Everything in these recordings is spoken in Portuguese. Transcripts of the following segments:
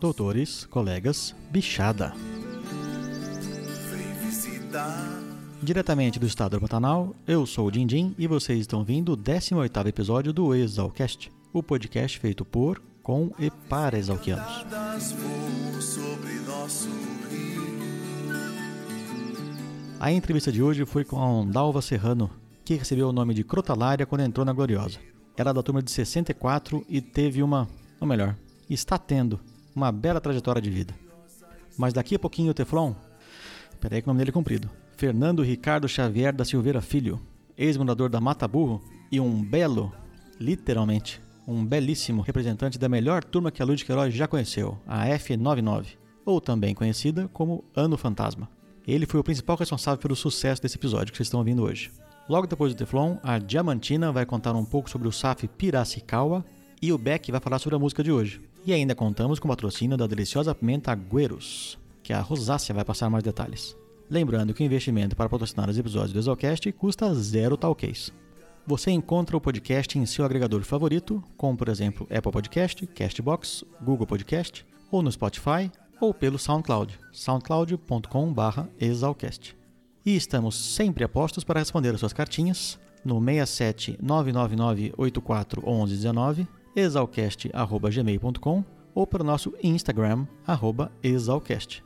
Doutores, colegas, bichada. Diretamente do estado do Pantanal, eu sou o Dindim e vocês estão vindo o 18º episódio do Exalcast, o podcast feito por, com e para exalquianos. A entrevista de hoje foi com Dalva Serrano, que recebeu o nome de Crotalária quando entrou na Gloriosa. Era é da turma de 64 e teve uma, ou melhor, está tendo uma bela trajetória de vida. Mas daqui a pouquinho o Teflon, peraí que o nome dele é comprido, Fernando Ricardo Xavier da Silveira Filho, ex-morador da Mata Burro e um belo, literalmente, um belíssimo representante da melhor turma que a de Queiroz já conheceu, a F99, ou também conhecida como Ano Fantasma. Ele foi o principal responsável pelo sucesso desse episódio que vocês estão ouvindo hoje. Logo depois do Teflon, a Diamantina vai contar um pouco sobre o SAF Piracicaba e o Beck vai falar sobre a música de hoje. E ainda contamos com o patrocínio da deliciosa pimenta Agüeros, que a Rosácia vai passar mais detalhes. Lembrando que o investimento para patrocinar os episódios do Exalcast custa zero talcase. Você encontra o podcast em seu agregador favorito, como por exemplo Apple Podcast, Castbox, Google Podcast, ou no Spotify, ou pelo SoundCloud, soundcloud.com/exalcast. E estamos sempre a postos para responder as suas cartinhas no 67 999 84 1119, exalcast@gmail.com ou pelo nosso Instagram @exalcast.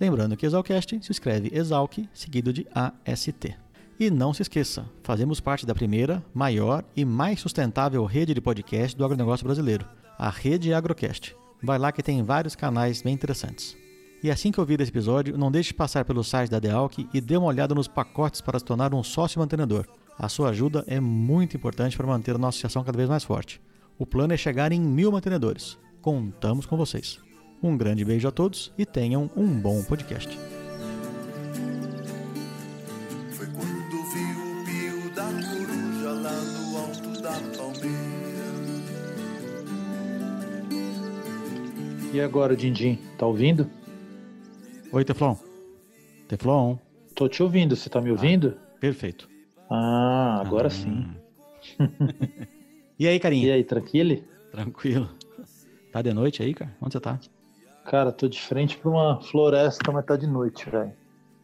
Lembrando que Exalcast se escreve Exalc seguido de AST. E não se esqueça, fazemos parte da primeira, maior e mais sustentável rede de podcast do agronegócio brasileiro, a Rede Agrocast. Vai lá que tem vários canais bem interessantes. E assim que ouvir esse episódio, não deixe de passar pelo site da Dealc e dê uma olhada nos pacotes para se tornar um sócio mantenedor. A sua ajuda é muito importante para manter a nossa associação cada vez mais forte. O plano é chegar em mil mantenedores. Contamos com vocês. Um grande beijo a todos e tenham um bom podcast. Foi quando vi o pio da coruja lá no alto da palmeira. E agora, Dindim, tá ouvindo? Oi, Teflon. Teflon. Tô te ouvindo, você tá me ouvindo? Ah, perfeito. Ah, agora ah. sim. e aí, carinha? E aí, tranquilo? Tranquilo. Tá de noite aí, cara? Onde você tá? Cara, tô de frente pra uma floresta, mas tá de noite, velho.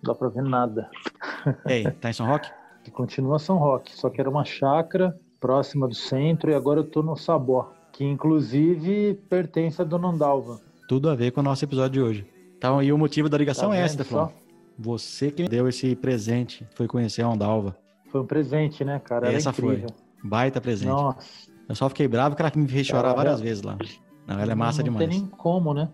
Não dá pra ver nada. Ei, tá em São Roque? Continua São Roque, só que era uma chácara próxima do centro e agora eu tô no Sabó, que inclusive pertence a Dona Andalva. Tudo a ver com o nosso episódio de hoje. Então, e o motivo da ligação tá é essa, Teflon. Você que deu esse presente, foi conhecer a Ondalva. Foi um presente, né, cara? Era essa incrível. foi. Baita presente. Nossa. Eu só fiquei bravo que ela me fez chorar várias vezes lá. Não, ela é massa não, não demais. Não tem nem como, né?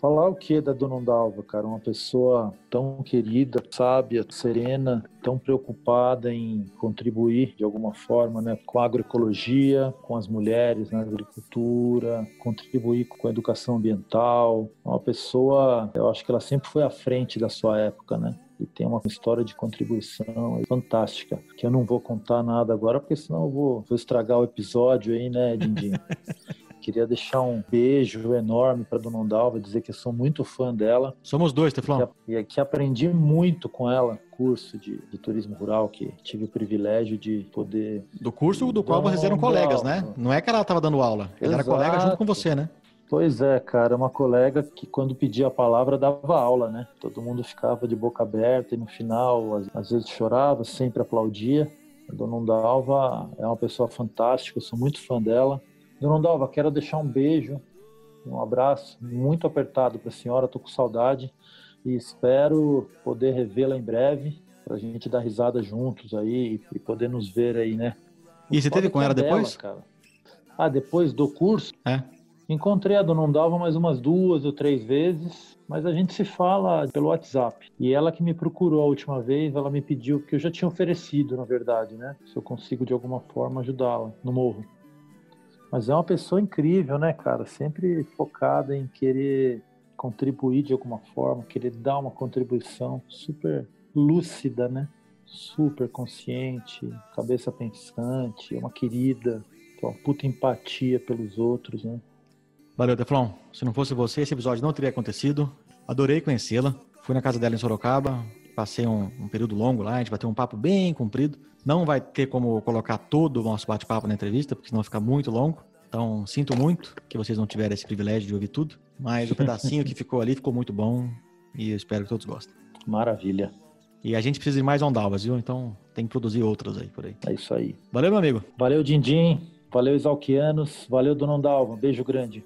Falar o que da Dona Dalva, cara? Uma pessoa tão querida, sábia, serena, tão preocupada em contribuir de alguma forma né, com a agroecologia, com as mulheres na agricultura, contribuir com a educação ambiental. Uma pessoa, eu acho que ela sempre foi à frente da sua época, né? E tem uma história de contribuição fantástica, que eu não vou contar nada agora, porque senão eu vou, vou estragar o episódio aí, né, Dindim? Queria deixar um beijo enorme para Dona Ondalva, dizer que eu sou muito fã dela. Somos dois, Teflon. E que aprendi muito com ela, curso de, de turismo rural, que tive o privilégio de poder. Do curso do qual vocês eram colegas, né? Não é que ela estava dando aula, ela Exato. era colega junto com você, né? Pois é, cara, uma colega que quando pedia a palavra dava aula, né? Todo mundo ficava de boca aberta e no final, às, vezes chorava, sempre aplaudia. A Dona Ondalva é uma pessoa fantástica, eu sou muito fã dela. Dona Dalva, quero deixar um beijo, um abraço muito apertado para a senhora, estou com saudade e espero poder revê-la em breve para a gente dar risada juntos aí e poder nos ver aí, né? E você teve com ela depois? cara. Ah, depois do curso? É. Encontrei a Dona Dalva mais umas duas ou três vezes, mas a gente se fala pelo WhatsApp. E ela que me procurou a última vez, ela me pediu, que eu já tinha oferecido, na verdade, né? Se eu consigo de alguma forma ajudá-la no morro. Mas é uma pessoa incrível, né, cara? Sempre focada em querer contribuir de alguma forma, querer dar uma contribuição super lúcida, né? Super consciente, cabeça pensante, uma querida, uma puta empatia pelos outros, né? Valeu, Teflon. Se não fosse você, esse episódio não teria acontecido. Adorei conhecê-la. Fui na casa dela em Sorocaba, passei um, um, período longo lá, a gente vai ter um papo bem comprido. Não vai ter como colocar todo o nosso bate-papo na entrevista, porque senão fica muito longo. Então, sinto muito que vocês não tiveram esse privilégio de ouvir tudo, mas o pedacinho que ficou ali ficou muito bom e eu espero que todos gostem. Maravilha. E a gente precisa de mais ondalvas, viu? Então tem que produzir outras aí por aí. É isso aí. Valeu, meu amigo. Valeu, Dindim. Valeu, Exalquianos. Valeu, Dona Ondalva. Beijo grande.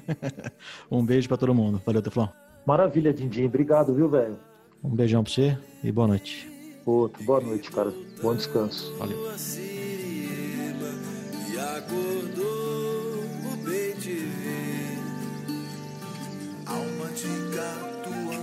um beijo para todo mundo. Valeu, Teflon. Maravilha, Dindim. Obrigado, viu, velho? Um beijão pra você e boa noite. Outro. Boa noite, cara. Bom descanso. Valeu.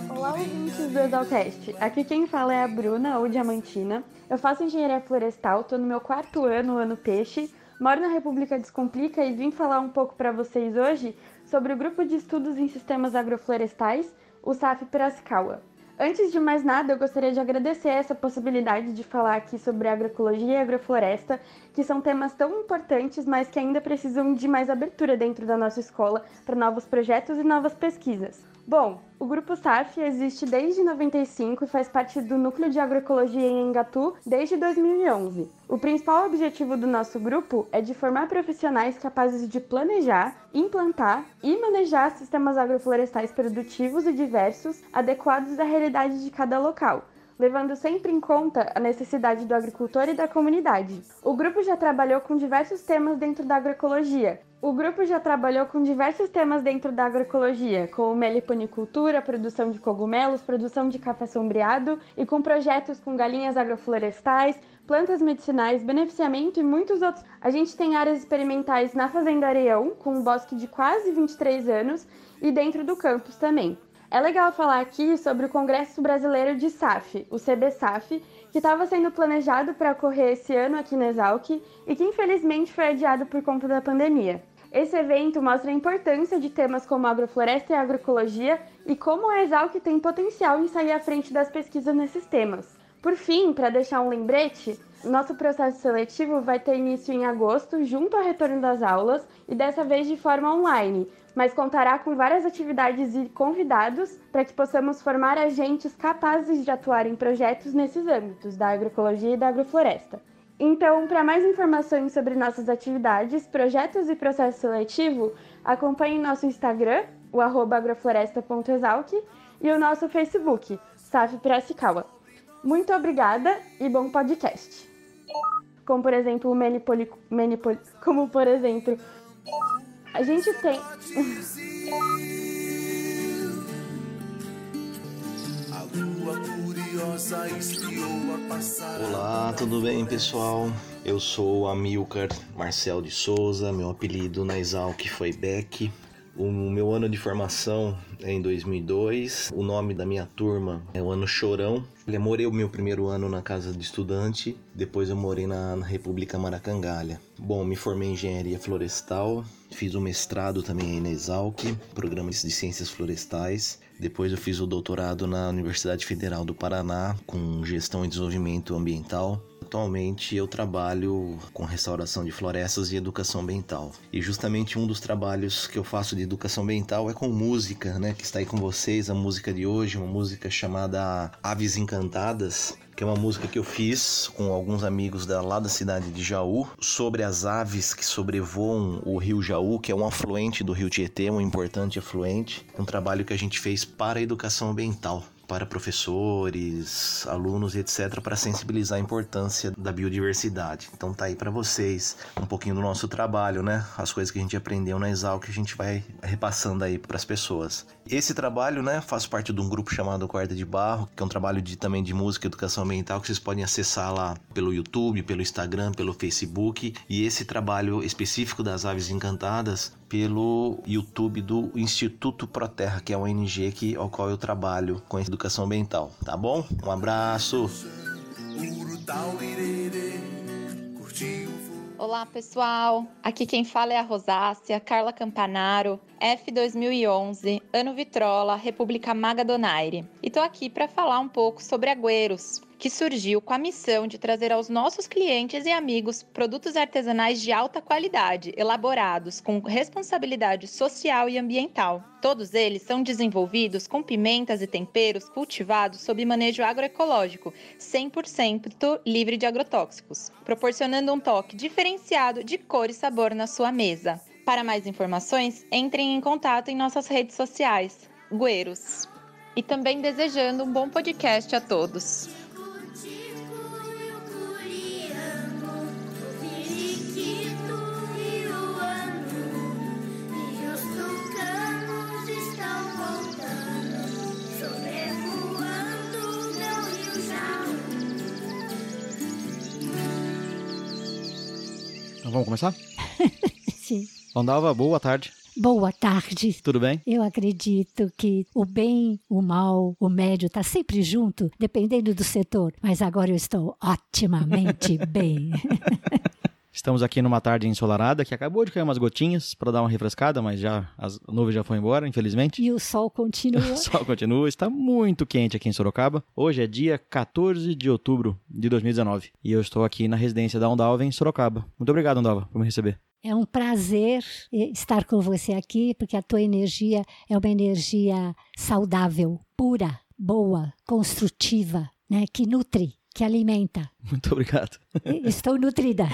Olá, ouvintes do Exalcast. Aqui quem fala é a Bruna, ou Diamantina. Eu faço engenharia florestal, tô no meu quarto ano, ano peixe. Moro na República Descomplica e vim falar um pouco para vocês hoje sobre o grupo de estudos em sistemas agroflorestais, o SAF Piracicaba. Antes de mais nada, eu gostaria de agradecer essa possibilidade de falar aqui sobre agroecologia e agrofloresta, que são temas tão importantes, mas que ainda precisam de mais abertura dentro da nossa escola para novos projetos e novas pesquisas. Bom, o Grupo SAF existe desde 95 e faz parte do Núcleo de Agroecologia em Engatu desde 2011. O principal objetivo do nosso grupo é de formar profissionais capazes de planejar, implantar e manejar sistemas agroflorestais produtivos e diversos, adequados à realidade de cada local levando sempre em conta a necessidade do agricultor e da comunidade. O grupo já trabalhou com diversos temas dentro da agroecologia. O grupo já trabalhou com diversos temas dentro da agroecologia, como meliponicultura, produção de cogumelos, produção de café sombreado e com projetos com galinhas agroflorestais, plantas medicinais, beneficiamento e muitos outros. A gente tem áreas experimentais na Fazenda Areião, com um bosque de quase 23 anos, e dentro do campus também. É legal falar aqui sobre o Congresso Brasileiro de SAF, o CBSAF, que estava sendo planejado para ocorrer esse ano aqui na Exalc e que infelizmente foi adiado por conta da pandemia. Esse evento mostra a importância de temas como agrofloresta e agroecologia e como a Exalc tem potencial em sair à frente das pesquisas nesses temas. Por fim, para deixar um lembrete, nosso processo seletivo vai ter início em agosto, junto ao retorno das aulas, e dessa vez de forma online, mas contará com várias atividades e convidados para que possamos formar agentes capazes de atuar em projetos nesses âmbitos da agroecologia e da agrofloresta. Então, para mais informações sobre nossas atividades, projetos e processo seletivo, acompanhe nosso Instagram, o agrofloresta.exalc, e o nosso Facebook, SAF Piracicaba. Muito obrigada e bom podcast! Como por exemplo, o Menipoli, Menipoli, como por exemplo, a gente tem. Olá, tudo bem pessoal? Eu sou Amilcar Marcel de Souza, meu apelido na Exalc foi Beck. O meu ano de formação é em 2002. O nome da minha turma é o Ano Chorão. Eu morei o meu primeiro ano na casa de estudante, depois eu morei na, na República Maracangalha. Bom, me formei em engenharia florestal, fiz o mestrado também na Exalc, programa de ciências florestais. Depois eu fiz o doutorado na Universidade Federal do Paraná com gestão e desenvolvimento ambiental atualmente eu trabalho com restauração de florestas e educação ambiental. E justamente um dos trabalhos que eu faço de educação ambiental é com música, né? Que está aí com vocês, a música de hoje, uma música chamada Aves Encantadas, que é uma música que eu fiz com alguns amigos da, lá da cidade de Jaú, sobre as aves que sobrevoam o rio Jaú, que é um afluente do rio Tietê, um importante afluente. Um trabalho que a gente fez para a educação ambiental para professores, alunos e etc, para sensibilizar a importância da biodiversidade. Então tá aí para vocês um pouquinho do nosso trabalho, né? As coisas que a gente aprendeu na Exal que a gente vai repassando aí para as pessoas. Esse trabalho, né, faz parte de um grupo chamado Quarta de Barro, que é um trabalho de também de música e educação ambiental que vocês podem acessar lá pelo YouTube, pelo Instagram, pelo Facebook. E esse trabalho específico das aves encantadas pelo YouTube do Instituto Proterra, que é uma ONG que, ao qual eu trabalho com educação ambiental, tá bom? Um abraço! Olá pessoal, aqui quem fala é a Rosácia, Carla Campanaro, F2011, Ano Vitrola, República Maga Donaire. E tô aqui para falar um pouco sobre Agüeros, que surgiu com a missão de trazer aos nossos clientes e amigos produtos artesanais de alta qualidade, elaborados com responsabilidade social e ambiental. Todos eles são desenvolvidos com pimentas e temperos cultivados sob manejo agroecológico, 100% livre de agrotóxicos, proporcionando um toque diferenciado de cor e sabor na sua mesa. Para mais informações, entrem em contato em nossas redes sociais, Gueiros. E também desejando um bom podcast a todos. Então vamos começar? Sim. Ondalva, boa tarde. Boa tarde. Tudo bem? Eu acredito que o bem, o mal, o médio está sempre junto, dependendo do setor. Mas agora eu estou otimamente bem. Estamos aqui numa tarde ensolarada que acabou de cair umas gotinhas para dar uma refrescada, mas já as nuvens já foram embora, infelizmente. E o sol continua. o sol continua, está muito quente aqui em Sorocaba. Hoje é dia 14 de outubro de 2019 e eu estou aqui na residência da Ondalva em Sorocaba. Muito obrigado, Ondalva, por me receber. É um prazer estar com você aqui, porque a tua energia é uma energia saudável, pura, boa, construtiva, né, que nutre que alimenta. Muito obrigado. Estou nutrida.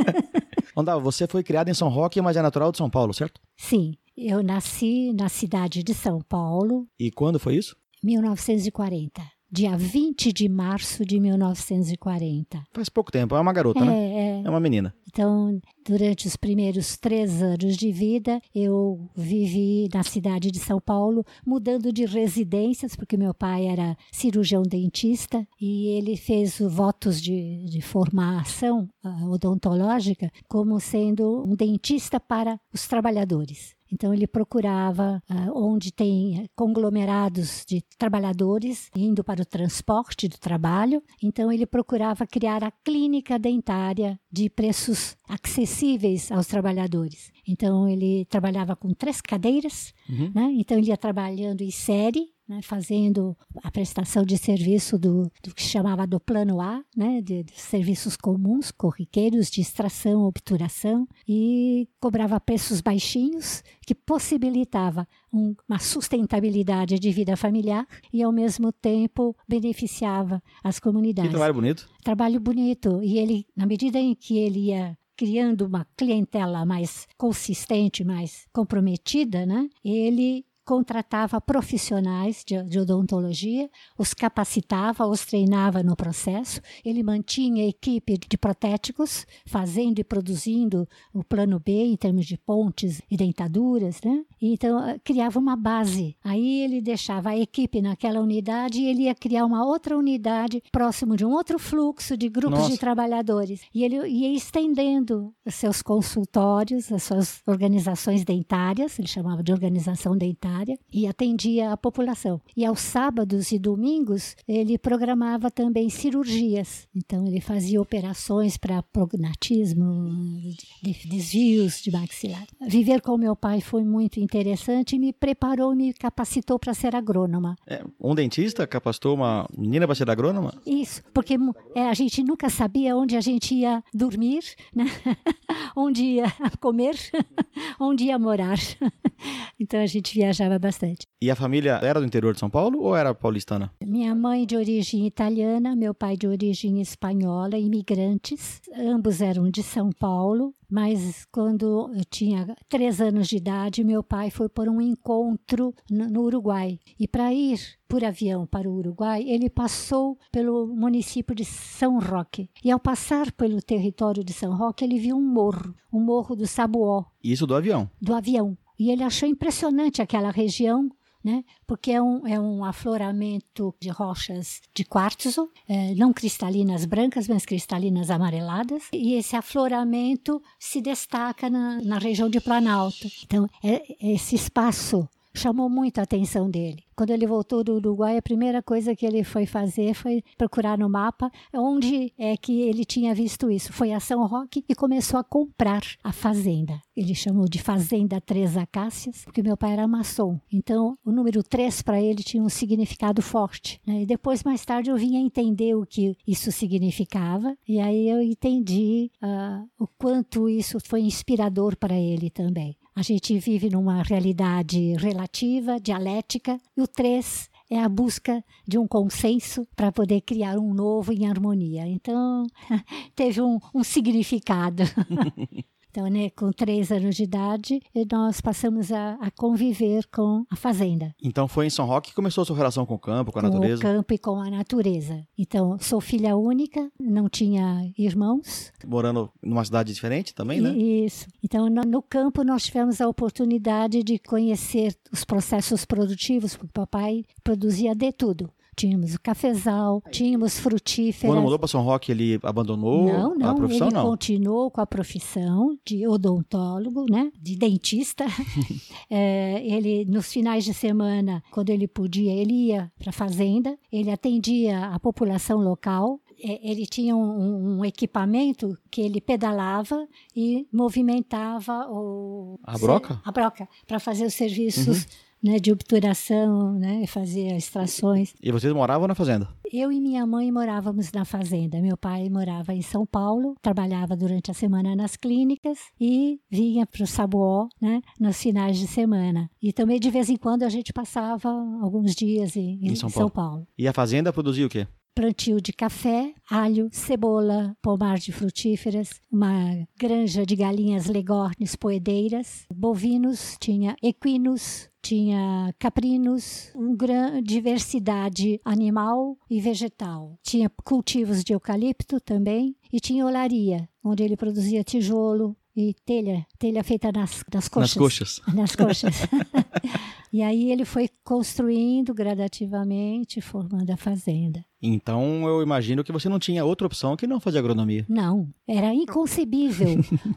Ondal, você foi criada em São Roque, mas é natural de São Paulo, certo? Sim, eu nasci na cidade de São Paulo. E quando foi isso? 1940 dia 20 de março de 1940. Faz pouco tempo, é uma garota, é, né? É. é uma menina. Então, durante os primeiros três anos de vida, eu vivi na cidade de São Paulo, mudando de residências, porque meu pai era cirurgião dentista e ele fez votos de, de formação uh, odontológica como sendo um dentista para os trabalhadores. Então ele procurava uh, onde tem conglomerados de trabalhadores indo para o transporte do trabalho. Então ele procurava criar a clínica dentária de preços acessíveis aos trabalhadores. Então ele trabalhava com três cadeiras, uhum. né? então ele ia trabalhando em série né, fazendo a prestação de serviço do, do que chamava do plano A, né, de, de, serviços comuns, corriqueiros de extração, obturação, e cobrava preços baixinhos que possibilitava um, uma sustentabilidade de vida familiar e ao mesmo tempo beneficiava as comunidades. Que trabalho bonito. Trabalho bonito e ele, na medida em que ele ia criando uma clientela mais consistente, mais comprometida, né? Ele contratava profissionais de, de, odontologia, os capacitava, os treinava no processo. Ele mantinha equipe de protéticos, fazendo e produzindo o plano B em termos de pontes e dentaduras, né? Então eh, criava uma base. Aí ele deixava a equipe naquela unidade e ele ia criar uma outra unidade próximo de um outro fluxo de grupos Nossa. de trabalhadores. E ele ia estendendo os seus consultórios, as suas organizações dentárias, ele chamava de organização dentária e atendia a população. E aos sábados e domingos ele programava também cirurgias. Então ele fazia operações para prognatismo, de desvios de maxilar. Viver com meu pai foi muito interessante e me preparou me capacitou para ser agrônoma. É, um dentista capacitou uma menina para ser agrônoma? Isso, porque é, a gente nunca sabia onde a gente ia dormir, né? onde ia comer, onde ia morar. então a gente viajava viajava bastante. E a família era do interior de São Paulo ou era paulistana? Minha mãe de origem italiana, meu pai de origem espanhola, imigrantes. Ambos eram de São Paulo, mas quando eu tinha três anos de idade, meu pai foi por um encontro no Uruguai. E para ir por avião para o Uruguai, ele passou pelo município de São Roque. E ao passar pelo território de São Roque, ele viu um morro, o um morro do Sabuó. Isso do avião? Do avião. E ele achou impressionante aquela região, né? porque é um, é um afloramento de rochas de quartzo, é, não cristalinas brancas, mas cristalinas amareladas, e esse afloramento se destaca na, na região de Planalto. Então, é, esse espaço chamou muito a atenção dele. Quando ele voltou do Uruguai, a primeira coisa que ele foi fazer foi procurar no mapa onde é que ele tinha visto isso. Foi a São Roque e começou a comprar a fazenda. Ele chamou de Fazenda Três Acácias, porque meu pai era maçom. Então, o número três para ele tinha um significado forte. Né? E depois, mais tarde, eu vinha entender o que isso significava. E aí eu entendi uh, o quanto isso foi inspirador para ele também. A gente vive numa realidade relativa, dialética, e o três é a busca de um consenso para poder criar um novo em harmonia. Então, teve um, um significado. Então, né, com três anos de idade, nós passamos a, a, conviver com a fazenda. Então, foi em São Roque que começou a sua relação com o campo, com a com natureza? Com o campo e com a natureza. Então, sou filha única, não tinha irmãos. Morando numa cidade diferente também, né? Isso. Então, no, no campo, nós tivemos a oportunidade de conhecer os processos produtivos, porque o papai produzia de tudo. Tínhamos o cafezal, tínhamos frutíferas. Quando mudou para São Roque, ele abandonou não, não, a profissão? Ele não, continuou com a profissão de odontólogo, né, de dentista. é, ele, nos finais de semana, quando ele podia, ele ia para a fazenda, ele atendia a população local, é, ele tinha um, um, equipamento que ele pedalava e movimentava o a broca, a broca para fazer os serviços uhum né, de obturação, né, fazer extrações. E vocês moravam na fazenda? Eu e minha mãe morávamos na fazenda. Meu pai morava em São Paulo, trabalhava durante a semana nas clínicas e vinha para o Sabuó, né, nos finais de semana. E também de vez em quando a gente passava alguns dias em, em, em São, Paulo. São Paulo. E a fazenda produzia o quê? Plantio de café, alho, cebola, pomar de frutíferas, uma granja de galinhas legornes poedeiras, bovinos, tinha equinos, tinha caprinos, uma grande diversidade animal e vegetal. Tinha cultivos de eucalipto também e tinha olaria, onde ele produzia tijolo e telha, telha feita nas, nas coxas. Nas coxas. Nas coxas. e aí ele foi construindo gradativamente, formando a fazenda. Então eu imagino que você não tinha outra opção que não fazer agronomia. Não, era inconcebível,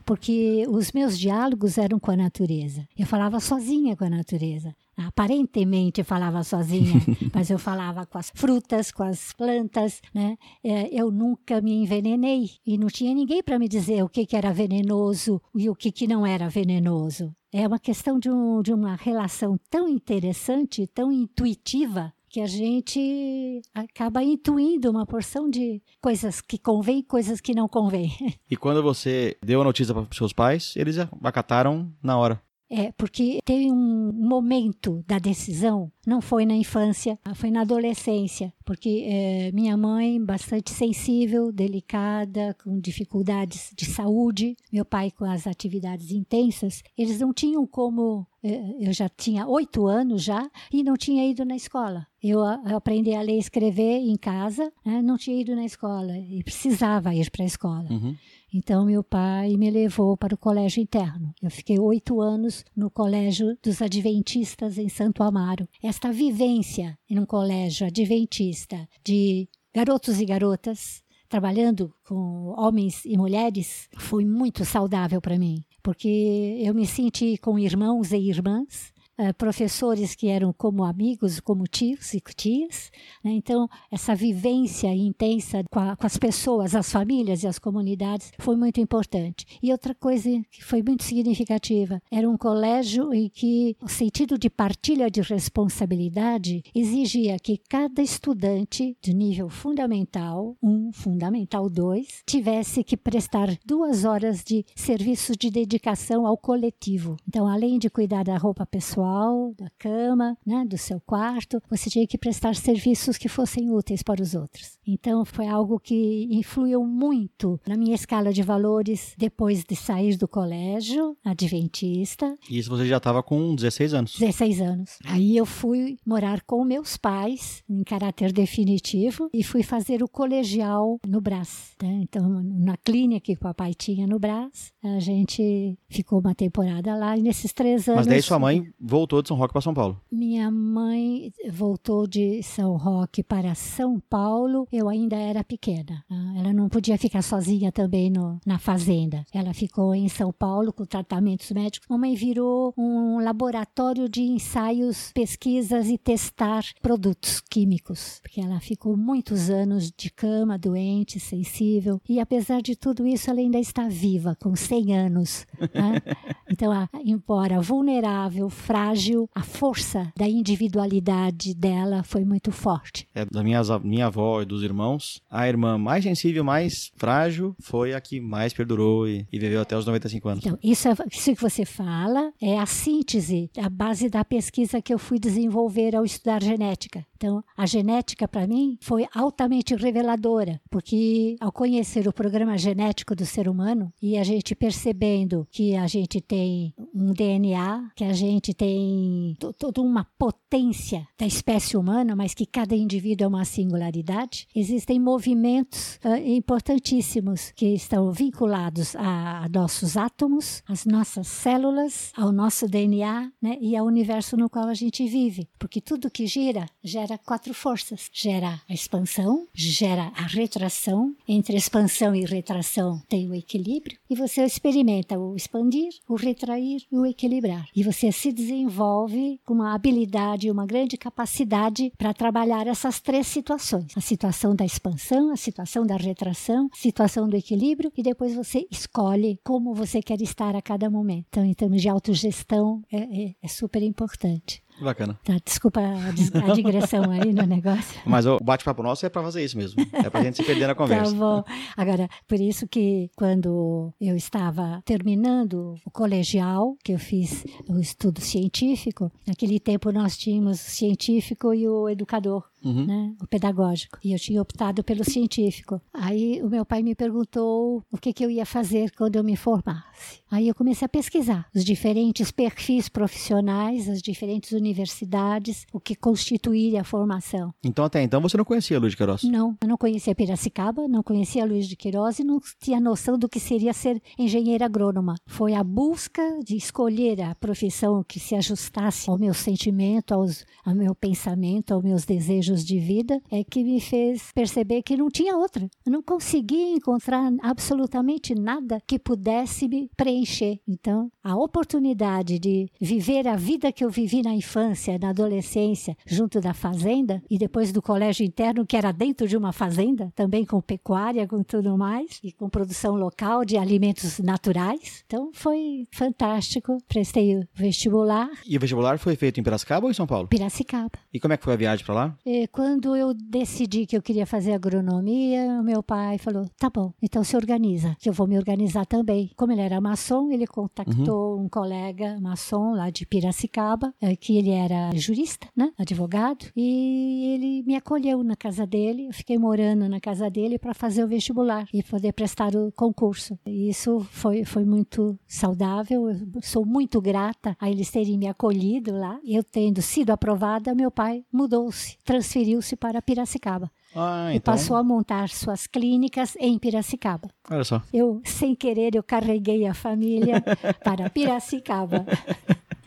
porque os meus diálogos eram com a natureza. Eu falava sozinha com a natureza. Aparentemente falava sozinha, mas eu falava com as frutas, com as plantas, né? É, eu nunca me envenenei e não tinha ninguém para me dizer o que, que era venenoso e o que, que não era venenoso. É uma questão de, um, de uma relação tão interessante, tão intuitiva, que a gente acaba intuindo uma porção de coisas que convém, coisas que não convém. E quando você deu a notícia para os seus pais, eles acataram na hora. É, porque tem um momento da decisão, não foi na infância, foi na adolescência, porque é, minha mãe, bastante sensível, delicada, com dificuldades de saúde, meu pai com as atividades intensas, eles não tinham como. É, eu já tinha oito anos já e não tinha ido na escola. Eu, eu aprendi a ler e escrever em casa, né, não tinha ido na escola e precisava ir para a escola. Uhum. Então, meu pai me levou para o colégio interno. Eu fiquei oito anos no colégio dos Adventistas em Santo Amaro. Esta vivência em um colégio adventista de garotos e garotas, trabalhando com homens e mulheres, foi muito saudável para mim, porque eu me senti com irmãos e irmãs Uh, professores que eram como amigos, como tios e tias. Né? Então, essa vivência intensa com, a, com, as pessoas, as famílias e as comunidades foi muito importante. E outra coisa que foi muito significativa era um colégio em que o sentido de partilha de responsabilidade exigia que cada estudante de nível fundamental, um, fundamental dois, tivesse que prestar duas horas de serviço de dedicação ao coletivo. Então, além de cuidar da roupa pessoal, pessoal, da cama, né, do seu quarto, você tinha que prestar serviços que fossem úteis para os outros. Então foi algo que influiu muito na minha escala de valores depois de sair do colégio adventista. E isso você já estava com 16 anos? 16 anos. Aí eu fui morar com meus pais em caráter definitivo e fui fazer o colegial no Brás. Né? Então na clínica que o papai tinha no Brás, a gente ficou uma temporada lá e nesses três anos. Mas daí sua mãe voltou de São Roque para São Paulo? Minha mãe voltou de São Roque para São Paulo. Eu ainda era pequena. Tá? Ela não podia ficar sozinha também no, na fazenda. Ela ficou em São Paulo com tratamentos médicos. Mamãe virou um laboratório de ensaios, pesquisas e testar produtos químicos, porque ela ficou muitos anos de cama, doente, sensível. E apesar de tudo isso, ela ainda está viva, com 100 anos. Né? Então, embora vulnerável, frágil, frágil, a força da individualidade dela foi muito forte. É, da minha, minha avó e dos irmãos, a irmã mais sensível, mais frágil, foi a que mais perdurou e, e viveu até os 95 anos. Então, isso, é, isso que você fala é a síntese, a base da pesquisa que eu fui desenvolver ao estudar genética. Então, a genética para mim foi altamente reveladora, porque ao conhecer o programa genético do ser humano e a gente percebendo que a gente tem um DNA, que a gente tem toda uma potência da espécie humana, mas que cada indivíduo é uma singularidade, existem movimentos uh, importantíssimos que estão vinculados a nossos átomos, às nossas células, ao nosso DNA né, e ao universo no qual a gente vive. Porque tudo que gira, gera quatro forças: gera a expansão, gera a retração. Entre expansão e retração tem o equilíbrio, e você experimenta o expandir, o retrair e o equilibrar. E você se desenvolve com uma habilidade, uma grande capacidade para trabalhar essas três situações: a situação da expansão, a situação da retração, a situação do equilíbrio, e depois você escolhe como você quer estar a cada momento. Então, em termos de autogestão, é, é, é super importante. Bacana. Tá, desculpa a, digressão aí no negócio. Mas o bate-papo nosso é para fazer isso mesmo. É para a gente se perder na tá conversa. tá bom. Agora, por isso que quando eu estava terminando o colegial, que eu fiz o estudo científico, naquele tempo nós tínhamos o científico e o educador uhum. né, o pedagógico. E eu tinha optado pelo científico. Aí o meu pai me perguntou o que, que eu ia fazer quando eu me formasse. Aí eu comecei a pesquisar os diferentes perfis profissionais, as diferentes universidades, o que constituía a formação. Então até então você não conhecia Luiz de Queiroz? Não, eu não conhecia Piracicaba, não conhecia Luiz de Queiroz e não tinha noção do que seria ser engenheira agrônoma. Foi a busca de escolher a profissão que se ajustasse ao meu sentimento, aos, ao meu pensamento, aos meus desejos de vida é que me fez perceber que não tinha outra. Não conseguia encontrar absolutamente nada que pudesse me preencher. Então, a oportunidade de viver a vida que eu vivi na infância, na adolescência, junto da fazenda e depois do colégio interno, que era dentro de uma fazenda, também com pecuária, com tudo mais, e com produção local de alimentos naturais. Então, foi fantástico. Prestei o vestibular. E o vestibular foi feito em Piracicaba ou em São Paulo? Piracicaba. E como é que foi a viagem para lá? E quando eu decidi que eu queria fazer agronomia, meu pai falou: tá bom, então se organiza, que eu vou me organizar também. Como ele era maçom, ele contactou uhum. Um colega maçom lá de Piracicaba, eh, que ele era jurista, né, advogado, e ele me acolheu na casa dele. Eu fiquei morando na casa dele para fazer o vestibular e poder prestar o concurso. Isso foi, foi muito saudável. Eu sou muito grata a eles terem me acolhido lá. Eu tendo sido aprovada, meu pai mudou-se, transferiu-se para Piracicaba. Ah, e então... passou a montar suas clínicas em Piracicaba. Olha só. Eu, sem querer, eu carreguei a família para Piracicaba.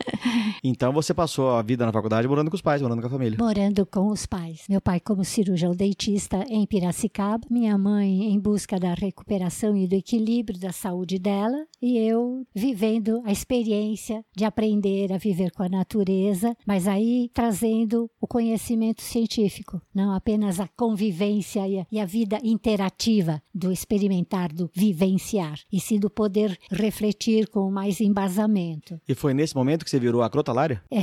Então você passou a vida na faculdade morando com os pais, morando com a família. Morando com os pais. Meu pai como cirurgião dentista em Piracicaba, minha mãe em busca da recuperação e do equilíbrio da saúde dela e eu vivendo a experiência de aprender a viver com a natureza, mas aí trazendo o conhecimento científico, não apenas a convivência e a, vida interativa do experimentar, do vivenciar, e sim do poder refletir com mais embasamento. E foi nesse momento que você virou a? É,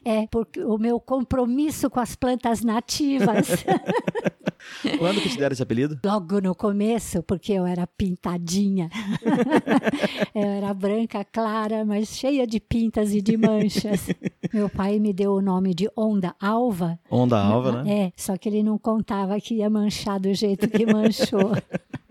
é porque o meu compromisso com as plantas nativas. Quando que te deram esse apelido? Logo no começo, porque eu era pintadinha. eu era branca, clara, mas cheia de pintas e de manchas. Meu pai me deu o nome de Onda Alva. Onda Alva, né? É, só que ele não contava que ia manchar do jeito que manchou.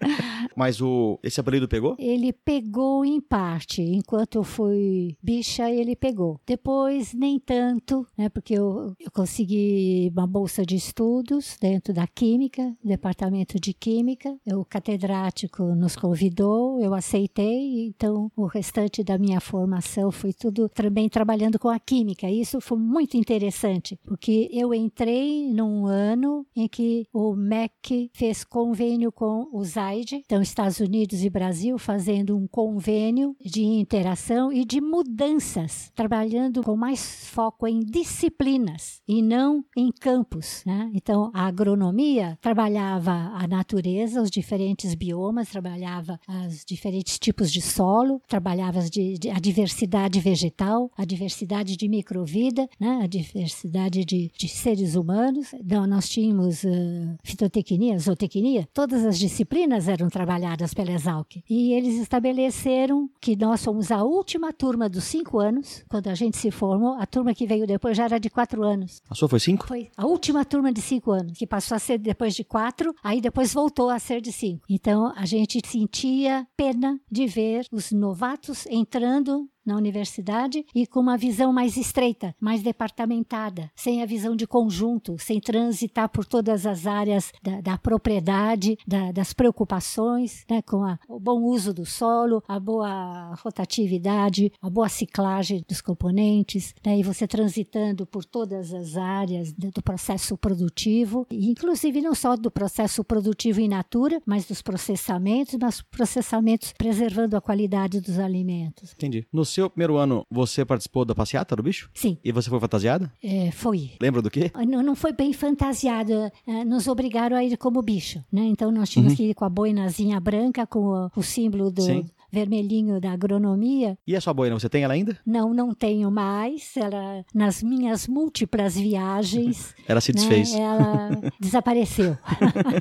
Mas o esse apelido pegou? Ele pegou em parte. Enquanto eu fui bicha, ele pegou. Depois, nem tanto, né? Porque eu, eu consegui uma bolsa de estudos dentro da Química, Departamento de Química. O catedrático nos convidou, eu aceitei. Então, o restante da minha formação foi tudo também trabalhando com a Química. Isso foi muito interessante, porque eu entrei num ano em que o MEC fez convênio com o ZAID, então Estados Unidos e Brasil fazendo um convênio de interação e de mudanças, trabalhando com mais foco em disciplinas e não em campos. Né? Então, a agronomia trabalhava a natureza, os diferentes biomas, trabalhava os diferentes tipos de solo, trabalhava a diversidade vegetal, a diversidade de microvida, né? a diversidade de, de seres humanos. Então, nós tínhamos uh, fitotecnia, zootecnia, todas as disciplinas eram trabalhadas trabalhadas pela Exalc. E eles estabeleceram que nós somos a última turma dos cinco anos, quando a gente se formou, a turma que veio depois já era de quatro anos. A sua foi cinco? Foi a última turma de cinco anos, que passou a ser depois de quatro, aí depois voltou a ser de cinco. Então a gente sentia pena de ver os novatos entrando na universidade e com uma visão mais estreita, mais departamentada, sem a visão de conjunto, sem transitar por todas as áreas da, da propriedade, da, das preocupações, né, com a, o bom uso do solo, a boa rotatividade, a boa ciclagem dos componentes, né, e você transitando por todas as áreas do, processo produtivo, inclusive não só do processo produtivo in natura, mas dos processamentos, mas processamentos preservando a qualidade dos alimentos. Entendi. Seu primeiro ano, você participou da passeata do bicho? Sim. E você foi fantasiada? É, foi. Lembra do quê? Não, não foi bem fantasiada. É, nos obrigaram a ir como bicho, né? Então nós tínhamos Uhum. que ir com a boinazinha branca, com o, o símbolo do Sim. Vermelhinho da agronomia. E a sua boina, você tem ela ainda? Não, não tenho mais. Ela, nas minhas múltiplas viagens, Ela se né, desfez. ela desapareceu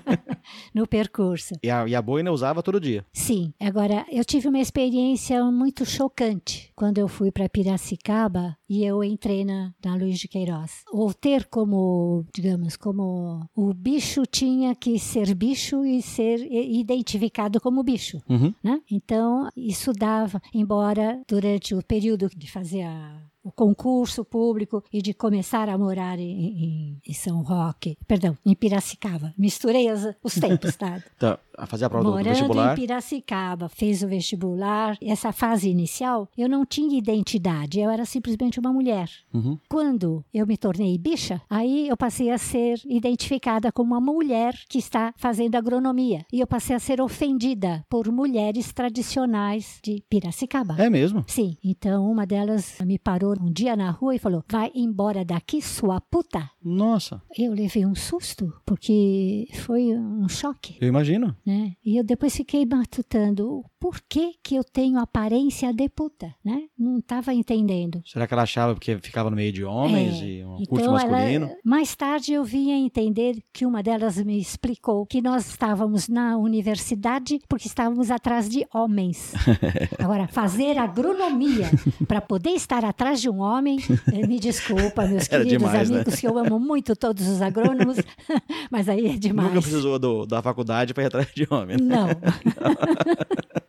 no percurso. E, a, e a boina usava todo dia. Sim, agora eu tive uma experiência muito chocante quando eu fui para Piracicaba e eu entrei na, na Luiz de Queiroz. Ou ter como, digamos, como o bicho tinha que ser bicho e ser identificado como bicho. Uhum. Né? Então, isso dava, embora durante o período de fazer a- o concurso público e de começar a morar em, em- em São Roque, perdão, em Piracicaba. Misturei as- os tempos, tá? Então, a fazer a prova do- do Morando vestibular. em Piracicaba, fez o vestibular. Essa fase inicial, eu não tinha identidade, eu era simplesmente uma mulher. Uhum. Quando eu me tornei bicha, aí eu passei a ser identificada como uma mulher que está fazendo agronomia. E eu passei a ser ofendida por mulheres tradicionais de Piracicaba. É mesmo? Sim, então uma delas me parou um dia na rua e falou: Vai embora daqui, sua puta. Nossa, Eu levei um susto, porque foi um choque eu imagino. né? E eu depois fiquei matutando por que que eu tenho aparência de puta, né? Não estava entendendo. Será que ela achava porque ficava no meio de homens É, e um curso Então, masculino? ela, mais tarde eu vinha entender que uma delas me explicou que nós estávamos na universidade porque estávamos atrás de homens. Agora, fazer agronomia para poder estar atrás de um homem, me desculpa, meus queridos demais, né? amigos, que eu amo muito todos os agrônomos, mas aí é demais. Nunca precisou do- da faculdade para ir atrás de homem. né? Não. Não.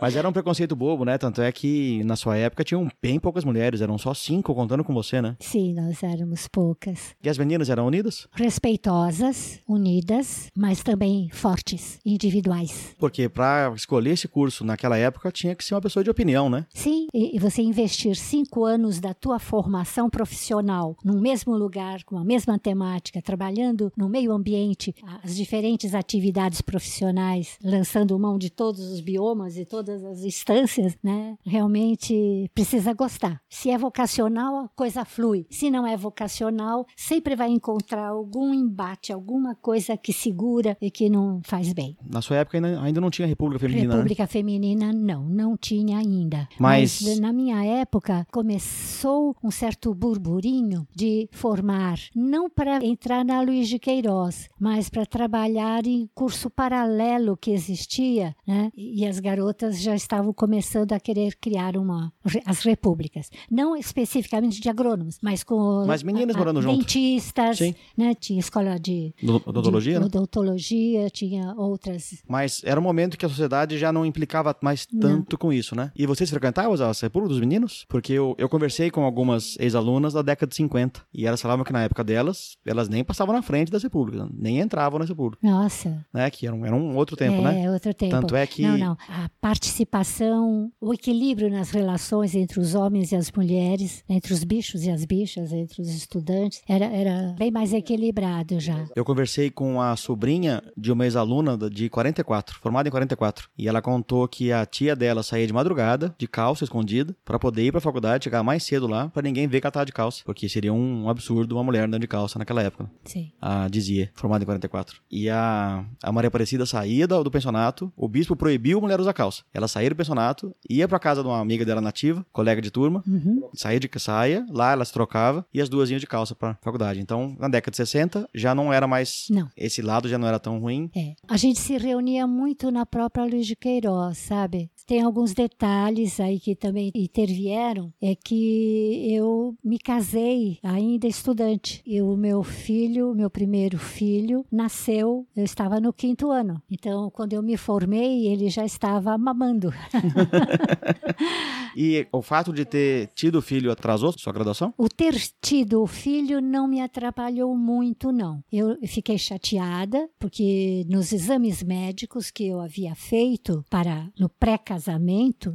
Mas era um preconceito bobo, né? Tanto é que na sua época tinham bem poucas mulheres, eram só cinco contando com você, né? Sim, nós éramos poucas. E as meninas eram unidas? Respeitosas, unidas, mas também fortes, individuais. Porque para escolher esse curso naquela época tinha que ser uma pessoa de opinião, né? Sim, e, você investir cinco anos da tua formação profissional num mesmo lugar, com a mesma temática, trabalhando no meio ambiente, as diferentes atividades profissionais, lançando mão de todos os biomas e todas as instâncias, né? Realmente precisa gostar. Se é vocacional, a coisa flui. Se não é vocacional, sempre vai encontrar algum embate, alguma coisa que segura e que não faz bem. Na sua época ainda, ainda não tinha República Feminina, né? República Feminina, não, não tinha ainda. Mas- na minha época começou um certo burburinho de formar, não para entrar na Luiz de Queiroz, mas para trabalhar em curso paralelo que existia, né? E as garotas já estavam começando a querer criar uma as repúblicas, não especificamente de agrônomos, mas com Mas meninas morando junto. dentistas, Sim. né? Tinha escola de Do- Odontologia, de né? odontologia, tinha outras Mas era um momento que a sociedade já não implicava mais tanto com isso, né? E vocês frequentavam as repúblicas dos meninos? Porque eu, eu conversei com algumas ex-alunas da década de 50 e elas falavam que na época delas, elas nem passavam na frente das repúblicas, nem entravam nas repúblicas, Nossa, né? Que era um, era um outro tempo, é né? outro tempo. Tanto é que Não, não. A participação, o equilíbrio nas relações entre os homens e as mulheres, entre os bichos e as bichas, entre os estudantes, era, era bem mais equilibrado já. Eu conversei com a sobrinha de uma ex-aluna de 44, formada em 44. E ela contou que a tia dela saía de madrugada, de calça escondida, pra poder ir pra faculdade, chegar mais cedo lá, pra ninguém ver que ela tava de calça. Porque seria um absurdo uma mulher andando de calça naquela época. Sim. A dizia, formada em 44. E a, a Maria Aparecida saía do, do pensionato, o bispo proibiu a mulher usar calça. Ela saía do pensionato, ia pra casa de uma amiga dela nativa, colega de turma, Uhum. saía de saia, lá ela se trocava e as duas iam de calça pra faculdade. Então, na década de 60, já não era mais. Não. Esse lado já não era tão ruim. É. A gente se reunia muito na própria Luiz de Queiroz, sabe? Tem alguns detalhes aí que também intervieram. É que eu me casei ainda estudante. E o meu filho, meu primeiro filho, nasceu, eu estava no quinto ano. Então, quando eu me formei, ele já estava mamando. E o fato de ter tido filho atrasou sua graduação? O ter tido o filho não me atrapalhou muito, não. Eu fiquei chateada, porque nos exames médicos que eu havia feito para no pré-casamento,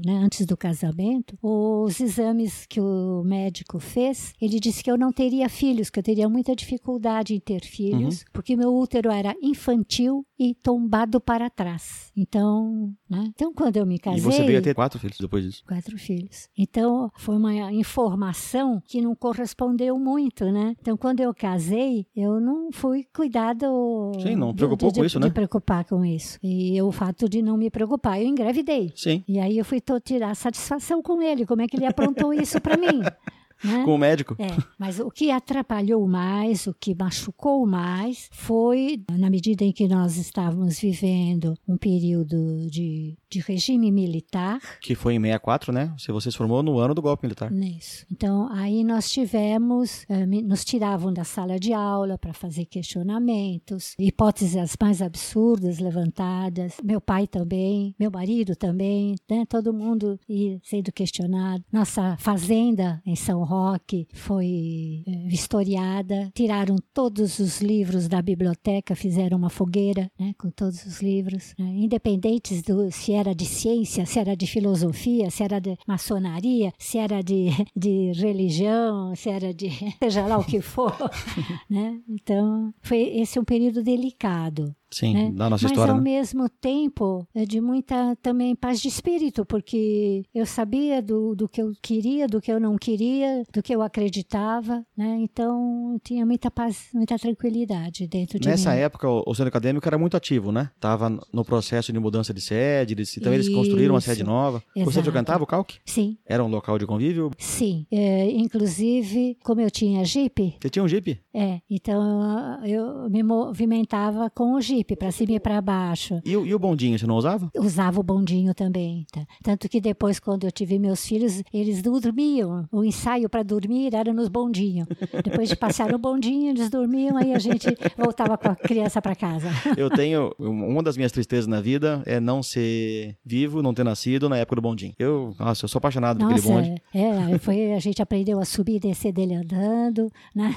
né, antes do casamento, os exames que o médico fez, ele disse que eu não teria filhos, que eu teria muita dificuldade em ter filhos, porque meu útero era infantil e tombado para trás. Então, né? Então quando eu me casei, E você veio a ter quatro filhos depois disso. quatro filhos. Então, foi uma informação que não correspondeu muito, né? Então, quando eu casei, eu não fui cuidado... Sim, não de- preocupou de, com isso, de né? preocupar com isso. E o fato de não me preocupar, eu engravidei. Sim. E aí eu fui tirar satisfação com ele, como é que ele aprontou isso para mim. Né? Com o médico. É, mas o que atrapalhou mais, o que machucou mais, foi na medida em que nós estávamos vivendo um período de, de regime militar. Que foi em 64, né? Se você se formou no ano do golpe militar. Isso. Então, aí nós tivemos, eh, nos tiravam da sala de aula para fazer questionamentos, hipóteses mais absurdas levantadas. Meu pai também, meu marido também, né? todo mundo sendo questionado. Nossa fazenda em São Roque foi eh, vistoriada, tiraram todos os livros da biblioteca, fizeram uma fogueira né? com todos os livros, né? independentes do se era de ciência, se era de filosofia, se era de maçonaria, se era de, de religião, se era de seja lá o que for, né? Então, foi esse um período delicado, Sim, né? da nossa Mas história, ao né? mesmo tempo é de muita também paz de espírito, porque eu sabia do, do que eu queria, do que eu não queria, do que eu acreditava, né? Então, tinha muita paz, muita tranquilidade dentro de Nessa mim. época, o o centro acadêmico era muito ativo, né? Tava no processo de mudança de sede, eles, então eles construíram uma Isso. sede nova. Você Exato. frequentava o Calque? Sim, Era um local de convívio? sim. É, inclusive, como eu tinha Jeep, Você tinha um Jeep? É, então eu me movimentava com o jipe para cima e para baixo. E, o- e o bondinho, você não usava? Usava o bondinho também. tá? Tanto que depois, quando eu tive meus filhos, eles dormiam. O ensaio para dormir era nos bondinhos. Depois de passar no bondinho, eles dormiam, aí a gente voltava com a criança para casa. Eu tenho. Uma das minhas tristezas na vida é não ser vivo, não ter nascido na época do bondinho. Eu, nossa, eu sou apaixonado por aquele bonde. é, foi, a gente aprendeu a subir e descer dele andando, né?